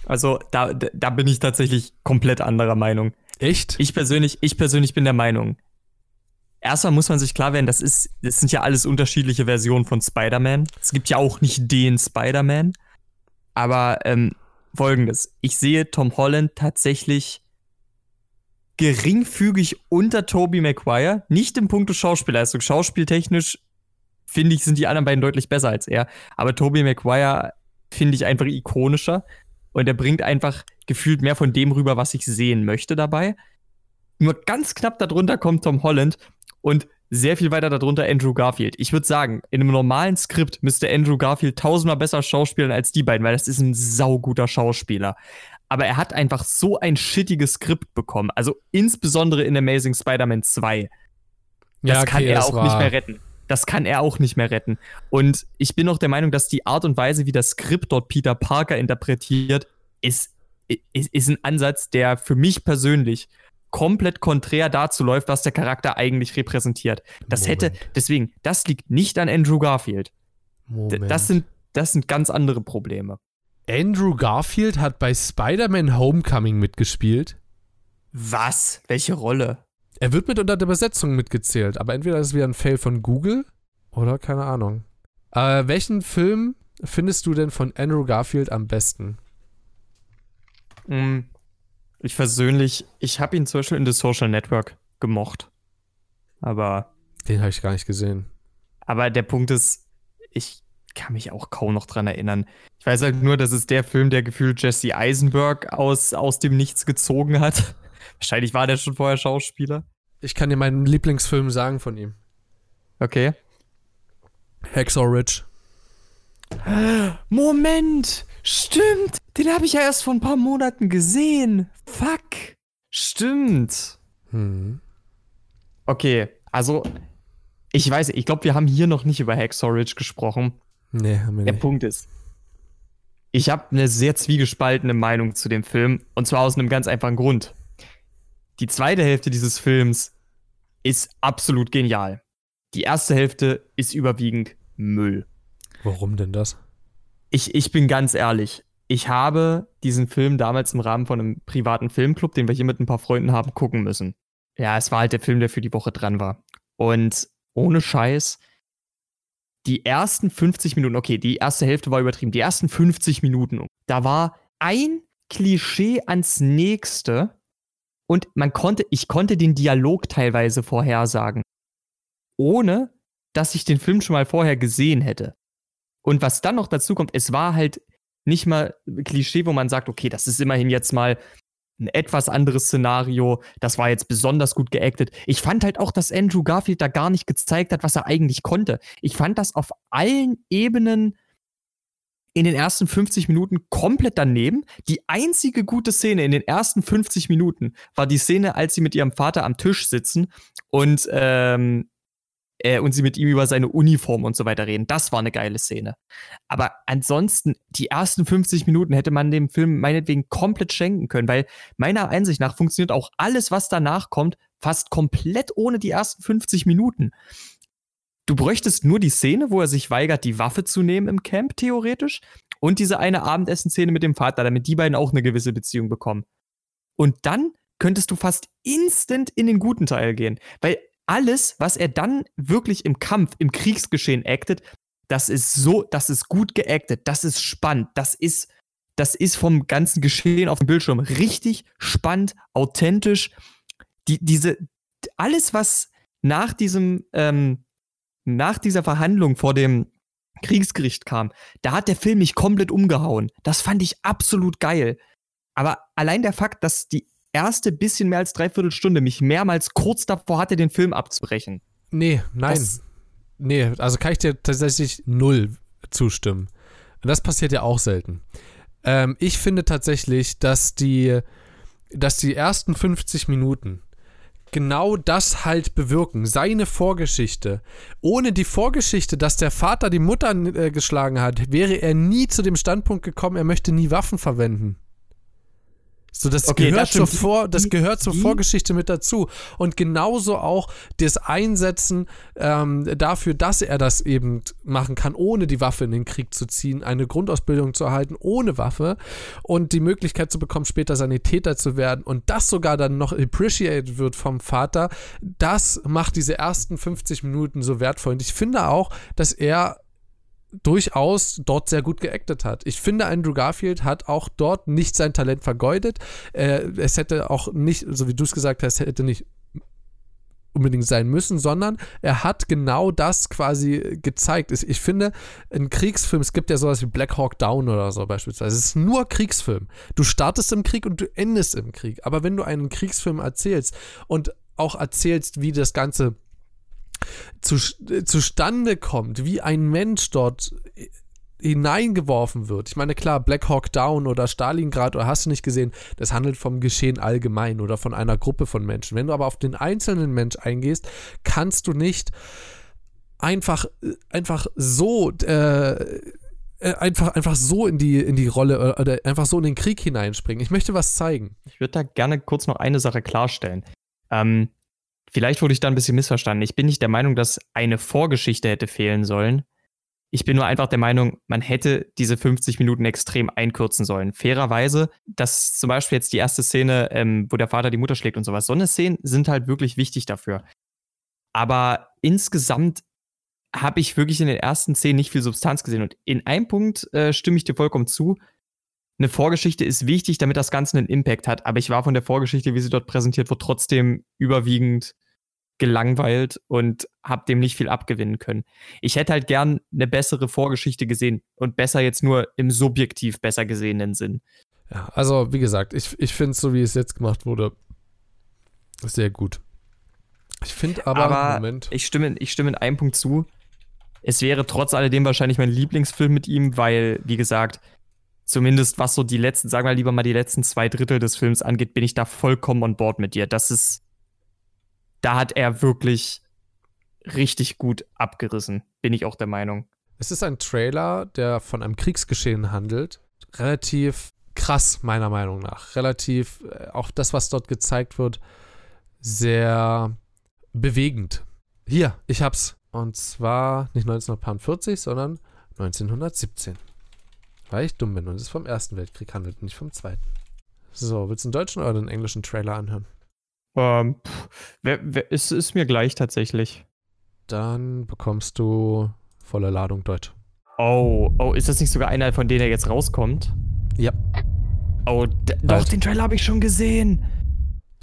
Also da- da bin ich tatsächlich komplett anderer Meinung. Echt? Ich persönlich, ich persönlich bin der Meinung. Erstmal muss man sich klar werden, das ist, das sind ja alles unterschiedliche Versionen von Spider-Man. Es gibt ja auch nicht den Spider-Man. Aber ähm, folgendes: Ich sehe Tom Holland tatsächlich geringfügig unter Tobey Maguire. Nicht im Punkto Schauspielleistung. Schauspieltechnisch finde ich, sind die anderen beiden deutlich besser als er. Aber Tobey Maguire finde ich einfach ikonischer. Und er bringt einfach gefühlt mehr von dem rüber, was ich sehen möchte dabei. Nur ganz knapp darunter kommt Tom Holland und sehr viel weiter darunter Andrew Garfield. Ich würde sagen, in einem normalen Skript müsste Andrew Garfield tausendmal besser schauspielen als die beiden, weil das ist ein sauguter Schauspieler. aber er hat einfach so ein shittiges Skript bekommen. Also insbesondere in Amazing Spider-Man 2. Das Ja, okay, kann er das auch war- nicht mehr retten. Das kann er auch nicht mehr retten. Und ich bin auch der Meinung, dass die Art und Weise, wie das Skript dort Peter Parker interpretiert, ist, ist, ist ein Ansatz, der für mich persönlich komplett konträr dazu läuft, was der Charakter eigentlich repräsentiert. Das hätte, Moment. deswegen, das liegt nicht an Andrew Garfield. Moment. Das sind, das sind ganz andere Probleme. Andrew Garfield hat bei Spider-Man Homecoming mitgespielt. Was? Welche Rolle? Er wird mit unter der Besetzung mitgezählt, aber entweder ist es wieder ein Fail von Google oder keine Ahnung. Äh, welchen Film findest du denn von Andrew Garfield am besten? Mm, Ich persönlich, ich habe ihn zum Beispiel in The Social Network gemocht. Aber, Den habe ich gar nicht gesehen. aber der Punkt ist, ich kann mich auch kaum noch dran erinnern. Ich weiß halt nur, das ist der Film, der gefühlt Jesse Eisenberg aus, aus dem Nichts gezogen hat. Wahrscheinlich war der schon vorher Schauspieler. Ich kann dir meinen Lieblingsfilm sagen von ihm. Okay. Hacksaw Ridge. Moment! Stimmt! Den habe ich ja erst vor ein paar Monaten gesehen. Fuck! Stimmt. Hm. Okay, also ich weiß, ich glaube, wir haben hier noch nicht über Hacksaw Ridge gesprochen. Nee, haben wir Der nicht. Punkt ist, ich habe eine sehr zwiegespaltene Meinung zu dem Film und zwar aus einem ganz einfachen Grund. Die zweite Hälfte dieses Films ist absolut genial. Die erste Hälfte ist überwiegend Müll. Warum denn das? Ich, ich bin ganz ehrlich. Ich habe diesen Film damals im Rahmen von einem privaten Filmclub, den wir hier mit ein paar Freunden haben, gucken müssen. Ja, es war halt der Film, der für die Woche dran war. Und ohne Scheiß, die ersten 50 Minuten, okay, die erste Hälfte war übertrieben, die ersten 50 Minuten, da war ein Klischee ans nächste und man konnte, ich konnte den Dialog teilweise vorhersagen, ohne dass ich den Film schon mal vorher gesehen hätte. Und was dann noch dazu kommt, es war halt nicht mal Klischee, wo man sagt, okay, das ist immerhin jetzt mal ein etwas anderes Szenario, das war jetzt besonders gut geactet. Ich fand halt auch, dass Andrew Garfield da gar nicht gezeigt hat, was er eigentlich konnte. Ich fand das auf allen Ebenen in den ersten 50 Minuten komplett daneben. Die einzige gute Szene in den ersten 50 Minuten war die Szene, als sie mit ihrem Vater am Tisch sitzen und ähm, äh, und sie mit ihm über seine Uniform und so weiter reden. Das war eine geile Szene. Aber ansonsten, die ersten 50 Minuten hätte man dem Film meinetwegen komplett schenken können, weil meiner Einsicht nach funktioniert auch alles, was danach kommt, fast komplett ohne die ersten 50 Minuten. Du bräuchtest nur die Szene, wo er sich weigert, die Waffe zu nehmen im Camp, theoretisch, und diese eine Abendessen-Szene mit dem Vater, damit die beiden auch eine gewisse Beziehung bekommen. Und dann könntest du fast instant in den guten Teil gehen, weil alles, was er dann wirklich im Kampf, im Kriegsgeschehen actet, das ist so, das ist gut geactet, das ist spannend, das ist, das ist vom ganzen Geschehen auf dem Bildschirm richtig spannend, authentisch. Die, diese, alles, was nach diesem, ähm, nach dieser Verhandlung vor dem Kriegsgericht kam, da hat der Film mich komplett umgehauen. Das fand ich absolut geil. Aber allein der Fakt, dass die erste bisschen mehr als dreiviertel Stunde mich mehrmals kurz davor hatte, den Film abzubrechen. Nee, nein. Das- nee, also kann ich dir tatsächlich null zustimmen. Und das passiert ja auch selten. Ähm, ich finde tatsächlich, dass die, dass die ersten 50 Minuten genau das halt bewirken. Seine Vorgeschichte. Ohne die Vorgeschichte, dass der Vater die Mutter äh, geschlagen hat, wäre er nie zu dem Standpunkt gekommen, er möchte nie Waffen verwenden. So, das Okay, gehört, das zur. Vor, das gehört zur Vorgeschichte mit dazu. Und genauso auch das Einsetzen ähm, dafür, dass er das eben machen kann, ohne die Waffe in den Krieg zu ziehen, eine Grundausbildung zu erhalten ohne Waffe und die Möglichkeit zu bekommen, später Sanitäter zu werden und das sogar dann noch appreciated wird vom Vater, das macht diese ersten 50 Minuten so wertvoll. Und ich finde auch, dass er durchaus dort sehr gut geactet hat. Ich finde, Andrew Garfield hat auch dort nicht sein Talent vergeudet. Äh, es hätte auch nicht, so wie du es gesagt hast, hätte nicht unbedingt sein müssen, sondern er hat genau das quasi gezeigt. Ich, finde, ein Kriegsfilm, es gibt ja sowas wie Black Hawk Down oder so beispielsweise, es ist nur Kriegsfilm. Du startest im Krieg und du endest im Krieg. Aber wenn du einen Kriegsfilm erzählst und auch erzählst, wie das Ganze zu, zustande kommt, wie ein Mensch dort hineingeworfen wird. Ich meine, klar, Black Hawk Down oder Stalingrad oder hast du nicht gesehen, das handelt vom Geschehen allgemein oder von einer Gruppe von Menschen. Wenn du aber auf den einzelnen Mensch eingehst, kannst du nicht einfach, einfach so äh, äh, einfach, einfach so in die, in die Rolle oder einfach so in den Krieg hineinspringen. Ich möchte was zeigen. Ich würde da gerne kurz noch eine Sache klarstellen. Ähm, vielleicht wurde ich da ein bisschen missverstanden. Ich bin nicht der Meinung, dass eine Vorgeschichte hätte fehlen sollen. Ich bin nur einfach der Meinung, man hätte diese 50 Minuten extrem einkürzen sollen. Fairerweise, dass zum Beispiel jetzt die erste Szene, ähm, wo der Vater die Mutter schlägt und sowas, so eine Szene sind halt wirklich wichtig dafür. Aber insgesamt habe ich wirklich in den ersten zehn nicht viel Substanz gesehen. Und in einem Punkt äh, stimme ich dir vollkommen zu. Eine Vorgeschichte ist wichtig, damit das Ganze einen Impact hat. Aber ich war von der Vorgeschichte, wie sie dort präsentiert wird, trotzdem überwiegend gelangweilt und habe dem nicht viel abgewinnen können. Ich hätte halt gern eine bessere Vorgeschichte gesehen und besser jetzt nur im subjektiv besser gesehenen Sinn. Ja, also wie gesagt, ich, ich finde es so, wie es jetzt gemacht wurde, sehr gut. Ich finde aber, aber Moment. Ich stimme, ich stimme in einem Punkt zu. Es wäre trotz alledem wahrscheinlich mein Lieblingsfilm mit ihm, weil, wie gesagt, zumindest was so die letzten, sagen wir lieber mal die letzten zwei Drittel des Films angeht, bin ich da vollkommen on board mit dir. Das ist, da hat er wirklich richtig gut abgerissen, bin ich auch der Meinung. Es ist ein Trailer, der von einem Kriegsgeschehen handelt. Relativ krass, meiner Meinung nach. Relativ, äh, auch das, was dort gezeigt wird, sehr bewegend. Hier, ich hab's. Und zwar nicht 1940, sondern 1917. Weil ich dumm bin und es vom Ersten Weltkrieg handelt, nicht vom Zweiten. So, willst du einen deutschen oder einen englischen Trailer anhören? Ähm, pff, wer, wer, ist, ist mir gleich tatsächlich. Dann bekommst du volle Ladung Deutsch. Oh, oh, ist das nicht sogar einer von denen, der jetzt rauskommt? Ja. Oh, doch, den Trailer habe ich schon gesehen.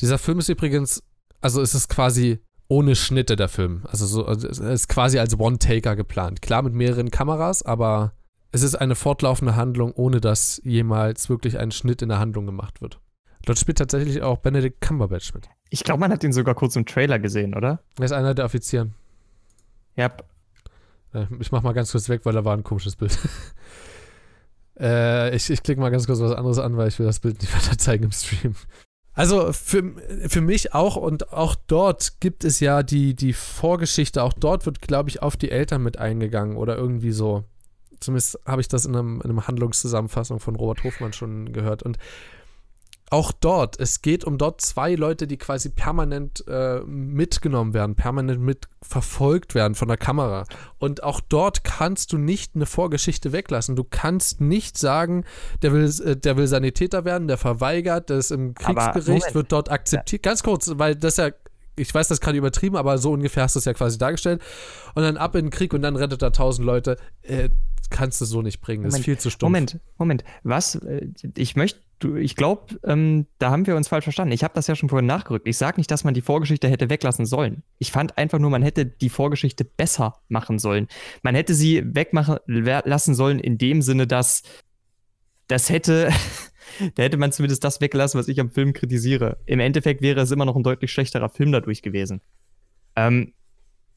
Dieser Film ist übrigens, also es ist quasi ohne Schnitte der Film. Also so, also es ist quasi als One-Taker geplant. Klar mit mehreren Kameras, aber es ist eine fortlaufende Handlung, ohne dass jemals wirklich ein Schnitt in der Handlung gemacht wird. Dort spielt tatsächlich auch Benedict Cumberbatch mit. Ich glaube, man hat ihn sogar kurz im Trailer gesehen, oder? Er ist einer der Offizieren. Ja. Äh, ich mach mal ganz kurz weg, weil da war ein komisches Bild. äh, ich ich klicke mal ganz kurz was anderes an, weil ich will das Bild nicht weiter zeigen im Stream. Also für, für mich auch und auch dort gibt es ja die, die Vorgeschichte, auch dort wird, glaube ich, auf die Eltern mit eingegangen oder irgendwie so. Zumindest habe ich das in, einem, in einer Handlungszusammenfassung von Robert Hofmann schon gehört. Und auch dort, es geht um dort zwei Leute, die quasi permanent äh, mitgenommen werden, permanent mitverfolgt werden von der Kamera. Und auch dort kannst du nicht eine Vorgeschichte weglassen. Du kannst nicht sagen, der will, äh, der will Sanitäter werden, der verweigert, das im Kriegsgericht wird dort akzeptiert. Ganz kurz, weil das ja ich weiß, das ist gerade übertrieben, aber so ungefähr hast du es ja quasi dargestellt. Und dann ab in den Krieg und dann rettet er tausend Leute. Äh, kannst du so nicht bringen. Das ist viel zu stumpf. Moment, Moment. Was? Äh, ich möchte du, ich glaube, ähm, da haben wir uns falsch verstanden. Ich habe das ja schon vorhin nachgerückt. Ich sage nicht, dass man die Vorgeschichte hätte weglassen sollen. Ich fand einfach nur, man hätte die Vorgeschichte besser machen sollen. Man hätte sie wegmachen lassen sollen in dem Sinne, dass das hätte, da hätte man zumindest das weggelassen, was ich am Film kritisiere. Im Endeffekt wäre es immer noch ein deutlich schlechterer Film dadurch gewesen. Ähm,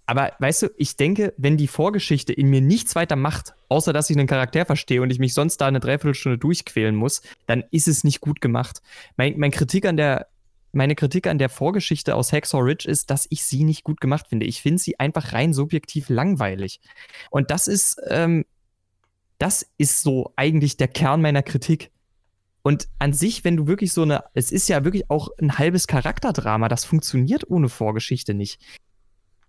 aber weißt du, ich denke, wenn die Vorgeschichte in mir nichts weiter macht, außer dass ich einen Charakter verstehe und ich mich sonst da eine Dreiviertelstunde durchquälen muss, dann ist es nicht gut gemacht. Mein, mein Kritik an der, meine Kritik an der Vorgeschichte aus Hacksaw Ridge ist, dass ich sie nicht gut gemacht finde. Ich finde sie einfach rein subjektiv langweilig. Und das ist, ähm, das ist so eigentlich der Kern meiner Kritik. Und an sich, wenn du wirklich so eine, es ist ja wirklich auch ein halbes Charakterdrama, das funktioniert ohne Vorgeschichte nicht.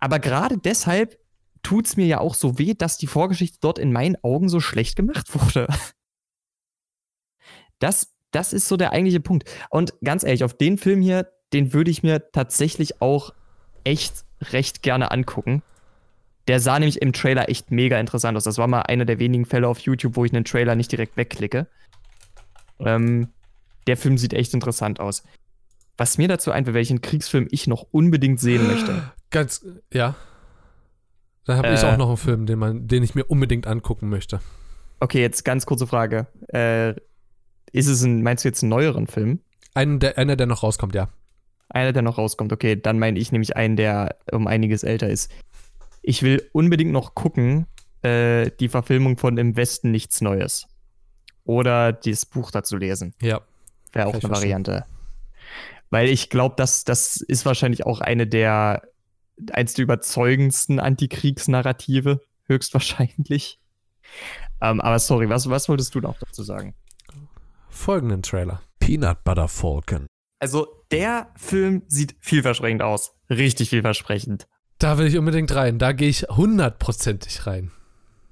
Aber gerade deshalb tut es mir ja auch so weh, dass die Vorgeschichte dort in meinen Augen so schlecht gemacht wurde. Das, das ist so der eigentliche Punkt. Und ganz ehrlich, auf den Film hier, den würde ich mir tatsächlich auch echt recht gerne angucken. Der sah nämlich im Trailer echt mega interessant aus. Das war mal einer der wenigen Fälle auf YouTube, wo ich einen Trailer nicht direkt wegklicke. Ähm, der Film sieht echt interessant aus. Was mir dazu einfällt, welchen Kriegsfilm ich noch unbedingt sehen möchte. Ganz, ja. Dann habe äh, ich auch noch einen Film, den, man, den ich mir unbedingt angucken möchte. Okay, jetzt ganz kurze Frage. Äh, ist es ein, meinst du jetzt einen neueren Film? Einen, der, einer, der noch rauskommt, ja. Einer, der noch rauskommt, okay. Dann meine ich nämlich einen, der um einiges älter ist. Ich will unbedingt noch gucken, äh, die Verfilmung von Im Westen nichts Neues. Oder das Buch dazu lesen. Ja. Wäre auch eine Variante. Weil ich glaube, das, das ist wahrscheinlich auch eine der, eins der überzeugendsten Antikriegsnarrative, höchstwahrscheinlich. Ähm, aber sorry, was, was wolltest du noch dazu sagen? Folgenden Trailer. Peanut Butter Falcon. Also, der Film sieht vielversprechend aus. Richtig vielversprechend. Da will ich unbedingt rein. Da gehe ich hundertprozentig rein.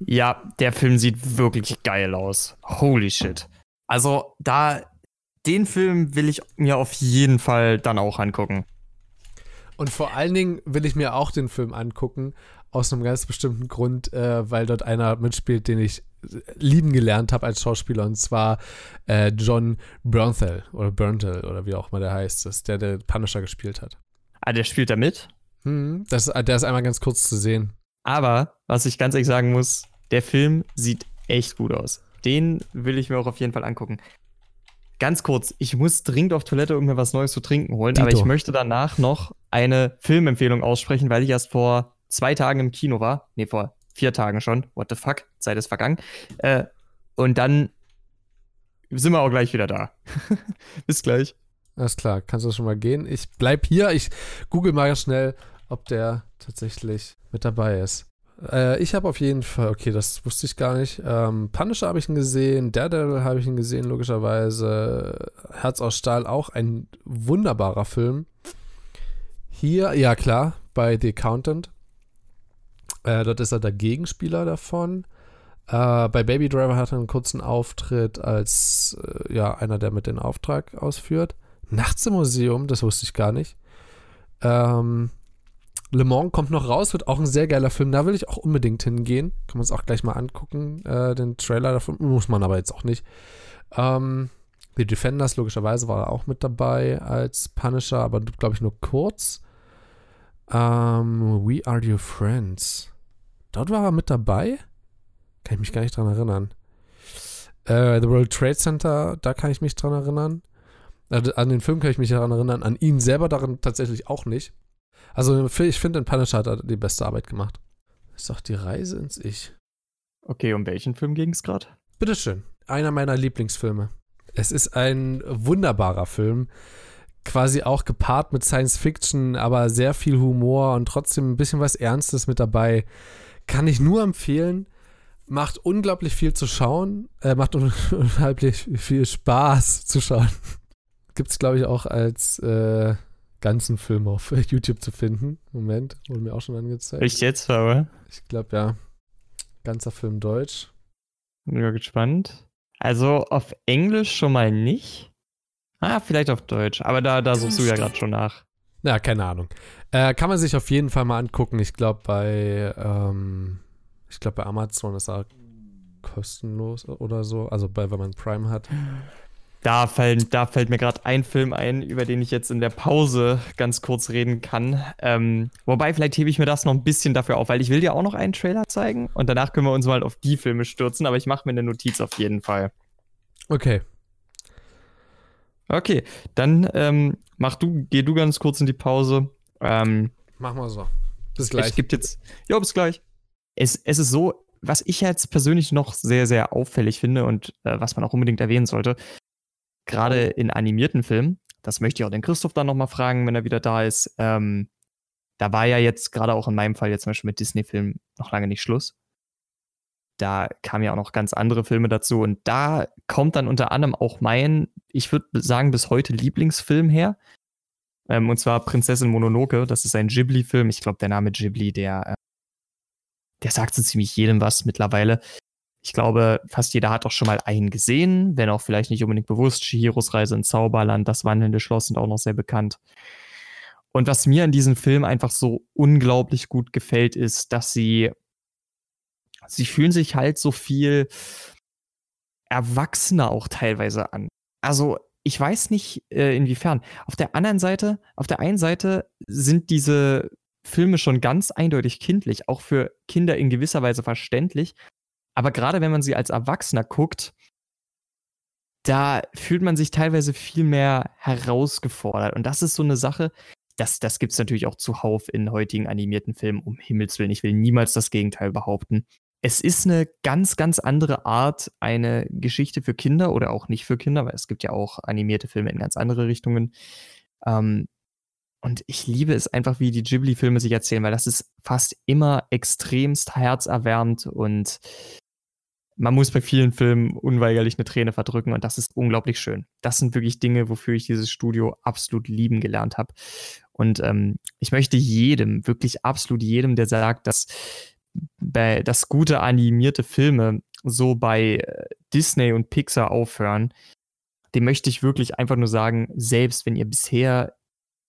Ja, der Film sieht wirklich geil aus. Holy shit. Also, da, den Film will ich mir auf jeden Fall dann auch angucken. Und vor allen Dingen will ich mir auch den Film angucken, aus einem ganz bestimmten Grund, äh, weil dort einer mitspielt, den ich lieben gelernt habe als Schauspieler, und zwar äh, John Bernthal oder Bernthal oder wie auch immer der heißt. Das ist der, der Punisher gespielt hat. Ah, der spielt da mit? Hm, das, der ist einmal ganz kurz zu sehen. Aber, was ich ganz ehrlich sagen muss, der Film sieht echt gut aus. Den will ich mir auch auf jeden Fall angucken. Ganz kurz, ich muss dringend auf Toilette, um mir was Neues zu trinken holen, Dito. aber ich möchte danach noch eine Filmempfehlung aussprechen, weil ich erst vor zwei Tagen im Kino war. Nee, vor vier Tagen schon. What the fuck? Zeit ist vergangen. Äh, und dann sind wir auch gleich wieder da. Bis gleich. Alles klar, kannst du schon mal gehen. Ich bleib hier. Ich google mal schnell, ob der tatsächlich mit dabei ist. Äh, ich habe auf jeden Fall, okay, das wusste ich gar nicht. Ähm, Punisher habe ich ihn gesehen, Daredevil habe ich ihn gesehen, logischerweise. Herz aus Stahl auch ein wunderbarer Film. Hier, ja klar, bei The Accountant. Äh, dort ist er der Gegenspieler davon. Äh, bei Baby Driver hat er einen kurzen Auftritt als äh, ja, einer, der mit den Auftrag ausführt. Nachts im Museum, das wusste ich gar nicht. Ähm, Le Mans kommt noch raus, wird auch ein sehr geiler Film. Da will ich auch unbedingt hingehen. Können wir uns auch gleich mal angucken. Äh, den Trailer davon muss man aber jetzt auch nicht. Ähm, The Defenders, logischerweise, war er auch mit dabei als Punisher, aber glaube ich nur kurz. Ähm, We Are Your Friends. Dort war er mit dabei? Kann ich mich gar nicht dran erinnern. Äh, The World Trade Center, da kann ich mich dran erinnern. Also an den Film kann ich mich daran erinnern, an ihn selber daran tatsächlich auch nicht. Also ich finde, in Punisher hat er die beste Arbeit gemacht. Ist doch die Reise ins Ich. Okay, um welchen Film ging es gerade? Bitteschön. Einer meiner Lieblingsfilme. Es ist ein wunderbarer Film. Quasi auch gepaart mit Science Fiction, aber sehr viel Humor und trotzdem ein bisschen was Ernstes mit dabei. Kann ich nur empfehlen. Macht unglaublich viel zu schauen. Äh, macht unglaublich viel Spaß zu schauen. Gibt es, glaube ich, auch als äh, ganzen Film auf YouTube zu finden. Moment, wurde mir auch schon angezeigt. Ich jetzt, aber? Ich glaube, ja. Ganzer Film Deutsch. Bin ja gespannt. Also auf Englisch schon mal nicht. Ah, vielleicht auf Deutsch. Aber da, da suchst du ja gerade schon nach. Ja, keine Ahnung. Äh, kann man sich auf jeden Fall mal angucken. Ich glaube, bei, ähm, ich glaube, bei Amazon ist er kostenlos oder so. Also bei, wenn man Prime hat. Da, fallen, da fällt mir gerade ein Film ein, über den ich jetzt in der Pause ganz kurz reden kann. Ähm, wobei, vielleicht hebe ich mir das noch ein bisschen dafür auf, weil ich will dir auch noch einen Trailer zeigen und danach können wir uns mal auf die Filme stürzen, aber ich mache mir eine Notiz auf jeden Fall. Okay. Okay, dann ähm, mach du, geh du ganz kurz in die Pause. Ähm, Machen wir so. Bis gleich. Es gibt jetzt. Ja, bis gleich. Es, es ist so, was ich jetzt persönlich noch sehr, sehr auffällig finde und äh, was man auch unbedingt erwähnen sollte, gerade in animierten Filmen, das möchte ich auch den Christoph dann nochmal fragen, wenn er wieder da ist. Ähm, da war ja jetzt gerade auch in meinem Fall jetzt zum Beispiel mit Disney-Filmen noch lange nicht Schluss. Da kamen ja auch noch ganz andere Filme dazu und da kommt dann unter anderem auch mein, ich würde sagen, bis heute Lieblingsfilm her. Ähm, und zwar Prinzessin Mononoke. Das ist ein Ghibli-Film. Ich glaube, der Name Ghibli, der, äh, der sagt so ziemlich jedem was mittlerweile. Ich glaube, fast jeder hat auch schon mal einen gesehen, wenn auch vielleicht nicht unbedingt bewusst. Shihiros Reise ins Zauberland, das wandelnde Schloss sind auch noch sehr bekannt. Und was mir an diesem Film einfach so unglaublich gut gefällt, ist, dass sie, sie fühlen sich halt so viel erwachsener auch teilweise an. Also, ich weiß nicht, äh, inwiefern. Auf der anderen Seite, auf der einen Seite sind diese Filme schon ganz eindeutig kindlich, auch für Kinder in gewisser Weise verständlich. Aber gerade wenn man sie als Erwachsener guckt, da fühlt man sich teilweise viel mehr herausgefordert. Und das ist so eine Sache, das, das gibt es natürlich auch zuhauf in heutigen animierten Filmen, um Himmels Willen. Ich will niemals das Gegenteil behaupten. es ist eine ganz, ganz andere Art, eine Geschichte für Kinder oder auch nicht für Kinder, weil es gibt ja auch animierte Filme in ganz andere Richtungen. Ähm, und ich liebe es einfach, wie die Ghibli-Filme sich erzählen, weil das ist fast immer extremst herzerwärmend und man muss bei vielen Filmen unweigerlich eine Träne verdrücken und das ist unglaublich schön. Das sind wirklich Dinge, wofür ich dieses Studio absolut lieben gelernt habe. Und ähm, ich möchte jedem, wirklich absolut jedem, der sagt, dass bei, dass gute animierte Filme so bei äh, Disney und Pixar aufhören, dem möchte ich wirklich einfach nur sagen, selbst wenn ihr bisher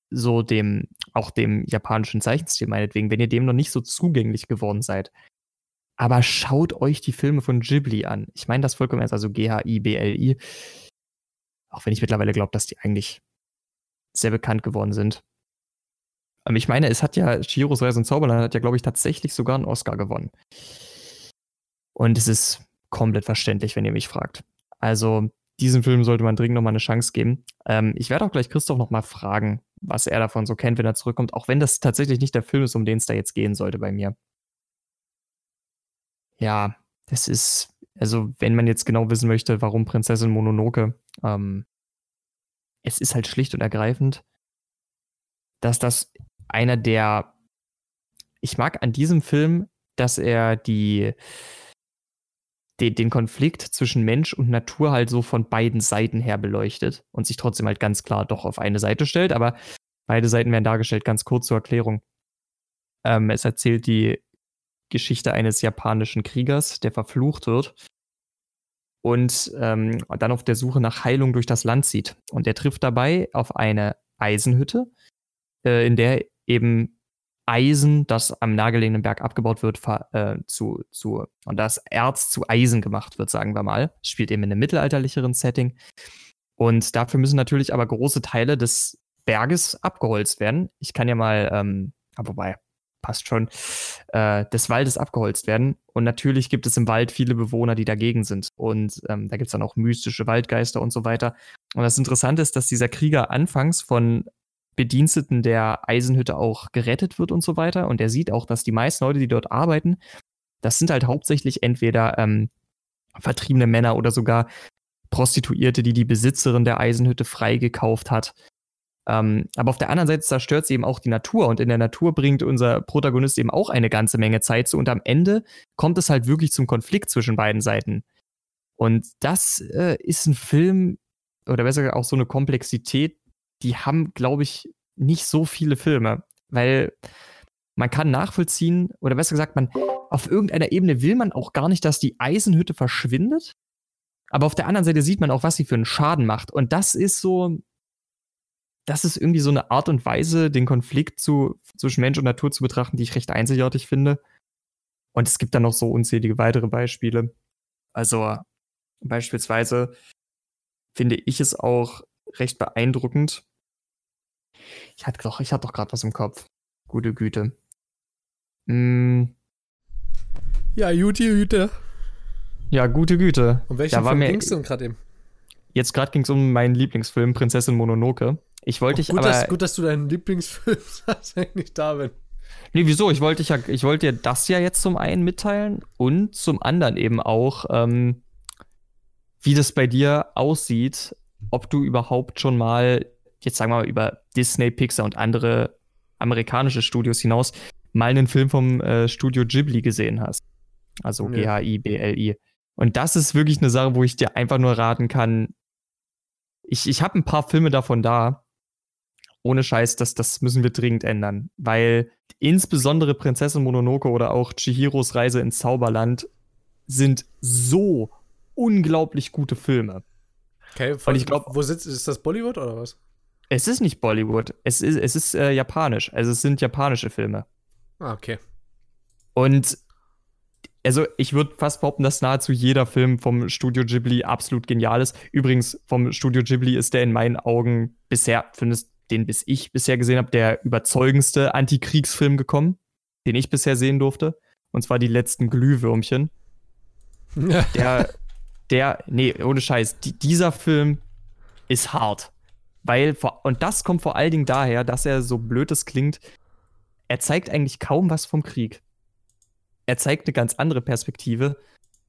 so dem, auch dem japanischen Zeichenstil meinetwegen, wenn ihr dem noch nicht so zugänglich geworden seid, aber schaut euch die Filme von Ghibli an. Ich meine das vollkommen ernst, also G-H-I-B-L-I. Auch wenn ich mittlerweile glaube, dass die eigentlich sehr bekannt geworden sind. Ähm, ich meine, es hat ja, Chihiros Reise ins Zauberland hat ja, glaube ich, tatsächlich sogar einen Oscar gewonnen. Und es ist komplett verständlich, wenn ihr mich fragt. Also, diesem Film sollte man dringend nochmal eine Chance geben. Ähm, ich werde auch gleich Christoph nochmal fragen, was er davon so kennt, wenn er zurückkommt, auch wenn das tatsächlich nicht der Film ist, um den es da jetzt gehen sollte bei mir. Ja, das ist, also, wenn man jetzt genau wissen möchte, warum Prinzessin Mononoke, ähm, es ist halt schlicht und ergreifend, dass das einer der, ich mag an diesem Film, dass er die, die, den Konflikt zwischen Mensch und Natur halt so von beiden Seiten her beleuchtet und sich trotzdem halt ganz klar doch auf eine Seite stellt, aber beide Seiten werden dargestellt, ganz kurz zur Erklärung. Ähm, es erzählt die Geschichte eines japanischen Kriegers, der verflucht wird und ähm, dann auf der Suche nach Heilung durch das Land zieht. Und er trifft dabei auf eine Eisenhütte, äh, in der eben Eisen, das am nahegelegenen Berg abgebaut wird, äh, zu, zu, und das Erz zu Eisen gemacht wird, sagen wir mal. Das spielt eben in einem mittelalterlicheren Setting. Und dafür müssen natürlich aber große Teile des Berges abgeholzt werden. Ich kann ja mal, ähm, wobei, passt schon, äh, des Waldes abgeholzt werden. Und natürlich gibt es im Wald viele Bewohner, die dagegen sind. Und ähm, da gibt es dann auch mystische Waldgeister und so weiter. Und das Interessante ist, dass dieser Krieger anfangs von Bediensteten der Eisenhütte auch gerettet wird und so weiter. Und er sieht auch, dass die meisten Leute, die dort arbeiten, das sind halt hauptsächlich entweder ähm, vertriebene Männer oder sogar Prostituierte, die die Besitzerin der Eisenhütte freigekauft hat. Ähm, aber auf der anderen Seite zerstört sie eben auch die Natur und in der Natur bringt unser Protagonist eben auch eine ganze Menge Zeit zu und am Ende kommt es halt wirklich zum Konflikt zwischen beiden Seiten. Und das äh, ist ein Film, oder besser gesagt auch so eine Komplexität, die haben, glaube ich, nicht so viele Filme, weil man kann nachvollziehen, oder besser gesagt, man auf irgendeiner Ebene will man auch gar nicht, dass die Eisenhütte verschwindet. Aber auf der anderen Seite sieht man auch, was sie für einen Schaden macht. Und das ist so, das ist irgendwie so eine Art und Weise, den Konflikt zu, zwischen Mensch und Natur zu betrachten, die ich recht einzigartig finde. Und es gibt dann noch so unzählige weitere Beispiele. Also beispielsweise finde ich es auch recht beeindruckend, ich hatte doch, ich hatte doch gerade was im Kopf. Gute Güte. Mm. Ja, gute Güte. Ja, gute Güte. Um welchen da Film ging es denn gerade eben? Jetzt gerade ging es um meinen Lieblingsfilm, Prinzessin Mononoke. Ich wollte dich gut, aber. Dass, gut, dass du deinen Lieblingsfilm sagst, wenn ich nicht da bin. Nee, wieso? Ich wollte, ja, ich wollte dir das ja jetzt zum einen mitteilen und zum anderen eben auch, ähm, wie das bei dir aussieht, ob du überhaupt schon mal jetzt sagen wir mal über Disney, Pixar und andere amerikanische Studios hinaus, mal einen Film vom äh, Studio Ghibli gesehen hast. Also ja. G-H-I-B-L-I. Und das ist wirklich eine Sache, wo ich dir einfach nur raten kann. Ich, ich habe ein paar Filme davon da. Ohne Scheiß, das, das müssen wir dringend ändern. Weil insbesondere Prinzessin Mononoke oder auch Chihiros Reise ins Zauberland sind so unglaublich gute Filme. Okay, von, Und ich glaube, wo sitzt, ist das Bollywood oder was? Es ist nicht Bollywood, es ist, es ist äh, japanisch. Also es sind japanische Filme. Ah, okay. Und also ich würde fast behaupten, dass nahezu jeder Film vom Studio Ghibli absolut genial ist. Übrigens, vom Studio Ghibli ist der in meinen Augen bisher, findest den bis ich bisher gesehen habe, der überzeugendste Antikriegsfilm gekommen, den ich bisher sehen durfte. Und zwar die letzten Glühwürmchen. der, der, nee, ohne Scheiß, die, dieser Film ist hart. Weil, und das kommt vor allen Dingen daher, dass er so blöd es klingt, er zeigt eigentlich kaum was vom Krieg. er zeigt eine ganz andere Perspektive.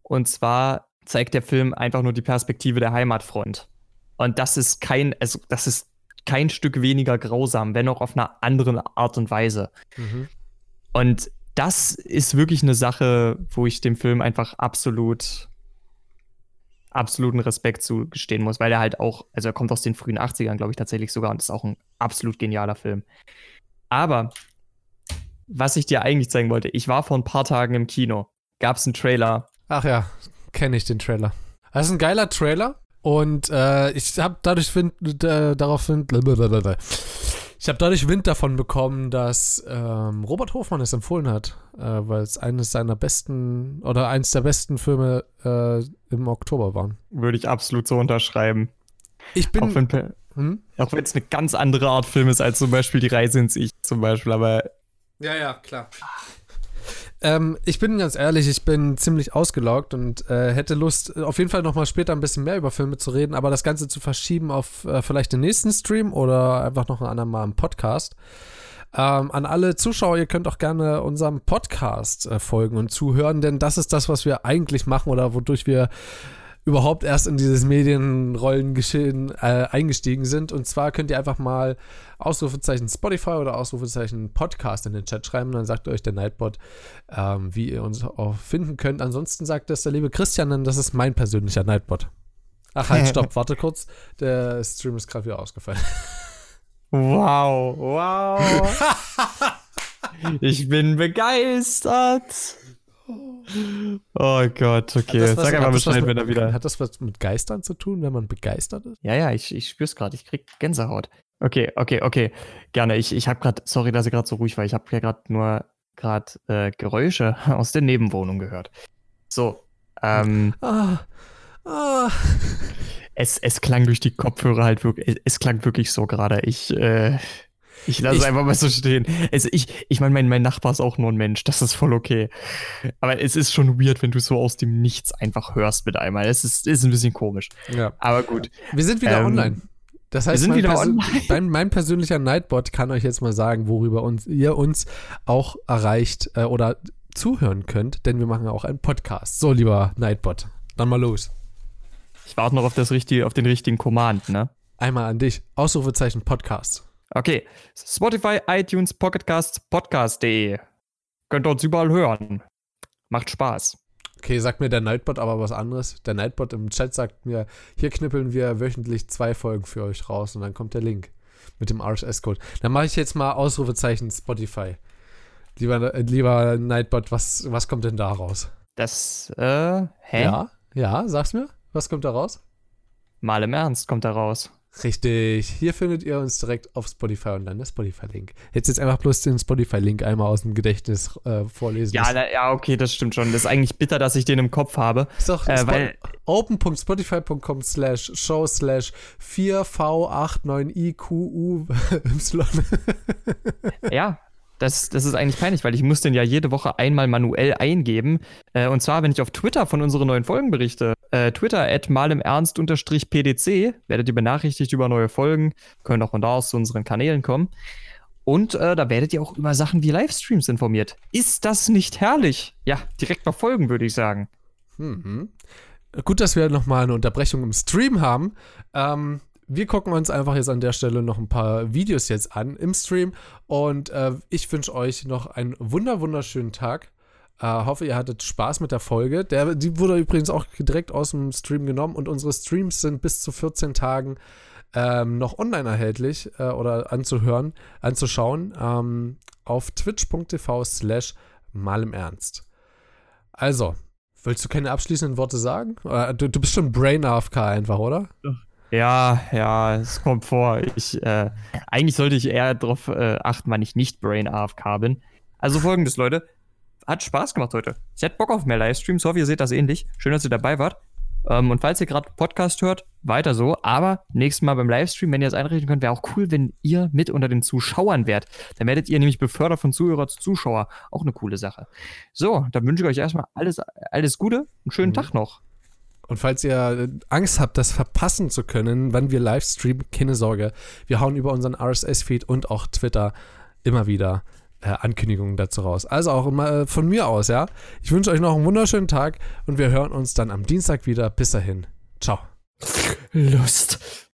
Und zwar zeigt der Film einfach nur die Perspektive der Heimatfront. Und das ist kein, also das ist kein Stück weniger grausam, wenn auch auf einer anderen Art und Weise. Mhm. Und das ist wirklich eine Sache, wo ich dem Film einfach absolut absoluten Respekt zugestehen muss, weil er halt auch, also er kommt aus den frühen 80ern, glaube ich, tatsächlich sogar und ist auch ein absolut genialer Film. Aber was ich dir eigentlich zeigen wollte, ich war vor ein paar Tagen im Kino, gab es einen Trailer. Ach ja, kenne ich den Trailer. Das ist ein geiler Trailer und äh, ich habe dadurch Wind, äh, darauf Wind, ich habe dadurch Wind davon bekommen, dass ähm, Robert Hofmann es empfohlen hat, äh, weil es eines seiner besten oder eins der besten Filme äh, im Oktober waren. Würde ich absolut so unterschreiben. Ich bin. Auch wenn hm? es eine ganz andere Art Film ist als zum Beispiel Die Reise ins Ich zum Beispiel, aber. Ja, ja, klar. Ähm, ich bin ganz ehrlich, ich bin ziemlich ausgelaugt und äh, hätte Lust, auf jeden Fall nochmal später ein bisschen mehr über Filme zu reden, aber das Ganze zu verschieben auf äh, vielleicht den nächsten Stream oder einfach noch ein andermal im Podcast. Ähm, an alle Zuschauer, ihr könnt auch gerne unserem Podcast äh, folgen und zuhören, denn das ist das, was wir eigentlich machen oder wodurch wir überhaupt erst in dieses Medienrollengeschehen äh, eingestiegen sind. Und zwar könnt ihr einfach mal Ausrufezeichen Spotify oder Ausrufezeichen Podcast in den Chat schreiben. Dann sagt euch der Nightbot, ähm, wie ihr uns auch finden könnt. Ansonsten sagt das der liebe Christian, denn das ist mein persönlicher Nightbot. Ach halt, stopp, warte kurz. Der Stream ist gerade wieder ausgefallen. Wow, wow. ich bin begeistert. Oh Gott, okay. Sag einfach Bescheid, wenn er wieder. Hat das was mit Geistern zu tun, wenn man begeistert ist? Ja, ja, ich, ich spür's gerade. Ich krieg Gänsehaut. Okay, okay, okay. Gerne. Ich, ich habe gerade, sorry, dass ich gerade so ruhig war. Ich habe ja gerade nur gerade äh, Geräusche aus der Nebenwohnung gehört. So. Ähm, ah, ah. Es, es klang durch die Kopfhörer halt wirklich, es klang wirklich so gerade. Ich, äh, ich lasse es einfach mal so stehen. Also ich, ich meine, mein, mein Nachbar ist auch nur ein Mensch, das ist voll okay. Aber es ist schon weird, wenn du so aus dem Nichts einfach hörst mit einmal. Es ist, ist ein bisschen komisch. Ja. Aber gut. Wir sind wieder ähm, online. Das heißt, wir sind wieder online. Mein, mein, persönlicher Nightbot kann euch jetzt mal sagen, worüber uns, ihr uns auch erreicht äh, oder zuhören könnt, denn wir machen auch einen Podcast. So, lieber Nightbot, dann mal los. Ich warte noch auf, das richtige, auf den richtigen Command, ne? Einmal an dich. Ausrufezeichen Podcast. Okay. Spotify, iTunes, Pocketcasts, Podcast.de. Könnt ihr uns überall hören. Macht Spaß. Okay, sagt mir der Nightbot aber was anderes. Der Nightbot im Chat sagt mir, hier knüppeln wir wöchentlich zwei Folgen für euch raus und dann kommt der Link mit dem RSS-Code. Dann mache ich jetzt mal Ausrufezeichen Spotify. Lieber, äh, lieber Nightbot, was, was kommt denn da raus? Das, äh, hä? Ja, ja, sag's mir. Was kommt da raus? Mal im Ernst kommt da raus. Richtig. Hier findet ihr uns direkt auf Spotify und dann der Spotify-Link. Jetzt jetzt einfach bloß den Spotify-Link einmal aus dem Gedächtnis äh, vorlesen. Ja, na, ja, okay, das stimmt schon. Das ist eigentlich bitter, dass ich den im Kopf habe. Ist doch äh, weil open.spotify.com slash show slash 4v89iqu ja, das, das ist eigentlich peinlich, weil ich muss den ja jede Woche einmal manuell eingeben. Äh, und zwar, wenn ich auf Twitter von unseren neuen Folgen berichte. Äh, Twitter at malimernst-pdc werdet ihr benachrichtigt über neue Folgen. Können auch von da aus zu unseren Kanälen kommen. Und äh, da werdet ihr auch über Sachen wie Livestreams informiert. Ist das nicht herrlich? Ja, direkt noch folgen, würde ich sagen. Mhm. Gut, dass wir nochmal eine Unterbrechung im Stream haben. Ähm, wir gucken uns einfach jetzt an der Stelle noch ein paar Videos jetzt an im Stream und äh, ich wünsche euch noch einen wunder wunderschönen Tag. Äh, hoffe, ihr hattet Spaß mit der Folge. Der, die wurde übrigens auch direkt aus dem Stream genommen und unsere Streams sind bis zu 14 Tagen ähm, noch online erhältlich äh, oder anzuhören, anzuschauen ähm, auf twitch.tv slash mal im Ernst. Also, willst du keine abschließenden Worte sagen? Äh, du, du bist schon Brain AFK einfach, oder? Ja, ja, es kommt vor. Ich, äh, eigentlich sollte ich eher darauf äh, achten, wann ich nicht Brain AFK bin. Also folgendes, Leute. Hat Spaß gemacht heute. Ich hätte Bock auf mehr Livestreams. Hoffe, ihr seht das ähnlich. Schön, dass ihr dabei wart. Ähm, und falls ihr gerade Podcast hört, weiter so. Aber nächstes Mal beim Livestream, wenn ihr es einrichten könnt, wäre auch cool, wenn ihr mit unter den Zuschauern wärt. Dann werdet ihr nämlich befördert von Zuhörer zu Zuschauer. Auch eine coole Sache. So, dann wünsche ich euch erstmal alles, alles Gute. Einen schönen mhm. Tag noch. Und falls ihr äh, Angst habt, das verpassen zu können, wann wir live streamen, keine Sorge. Wir hauen über unseren RSS-Feed und auch Twitter immer wieder Ankündigungen dazu raus. Also auch äh, von mir aus, ja. Ich wünsche euch noch einen wunderschönen Tag und wir hören uns dann am Dienstag wieder. Bis dahin. Ciao. Lust.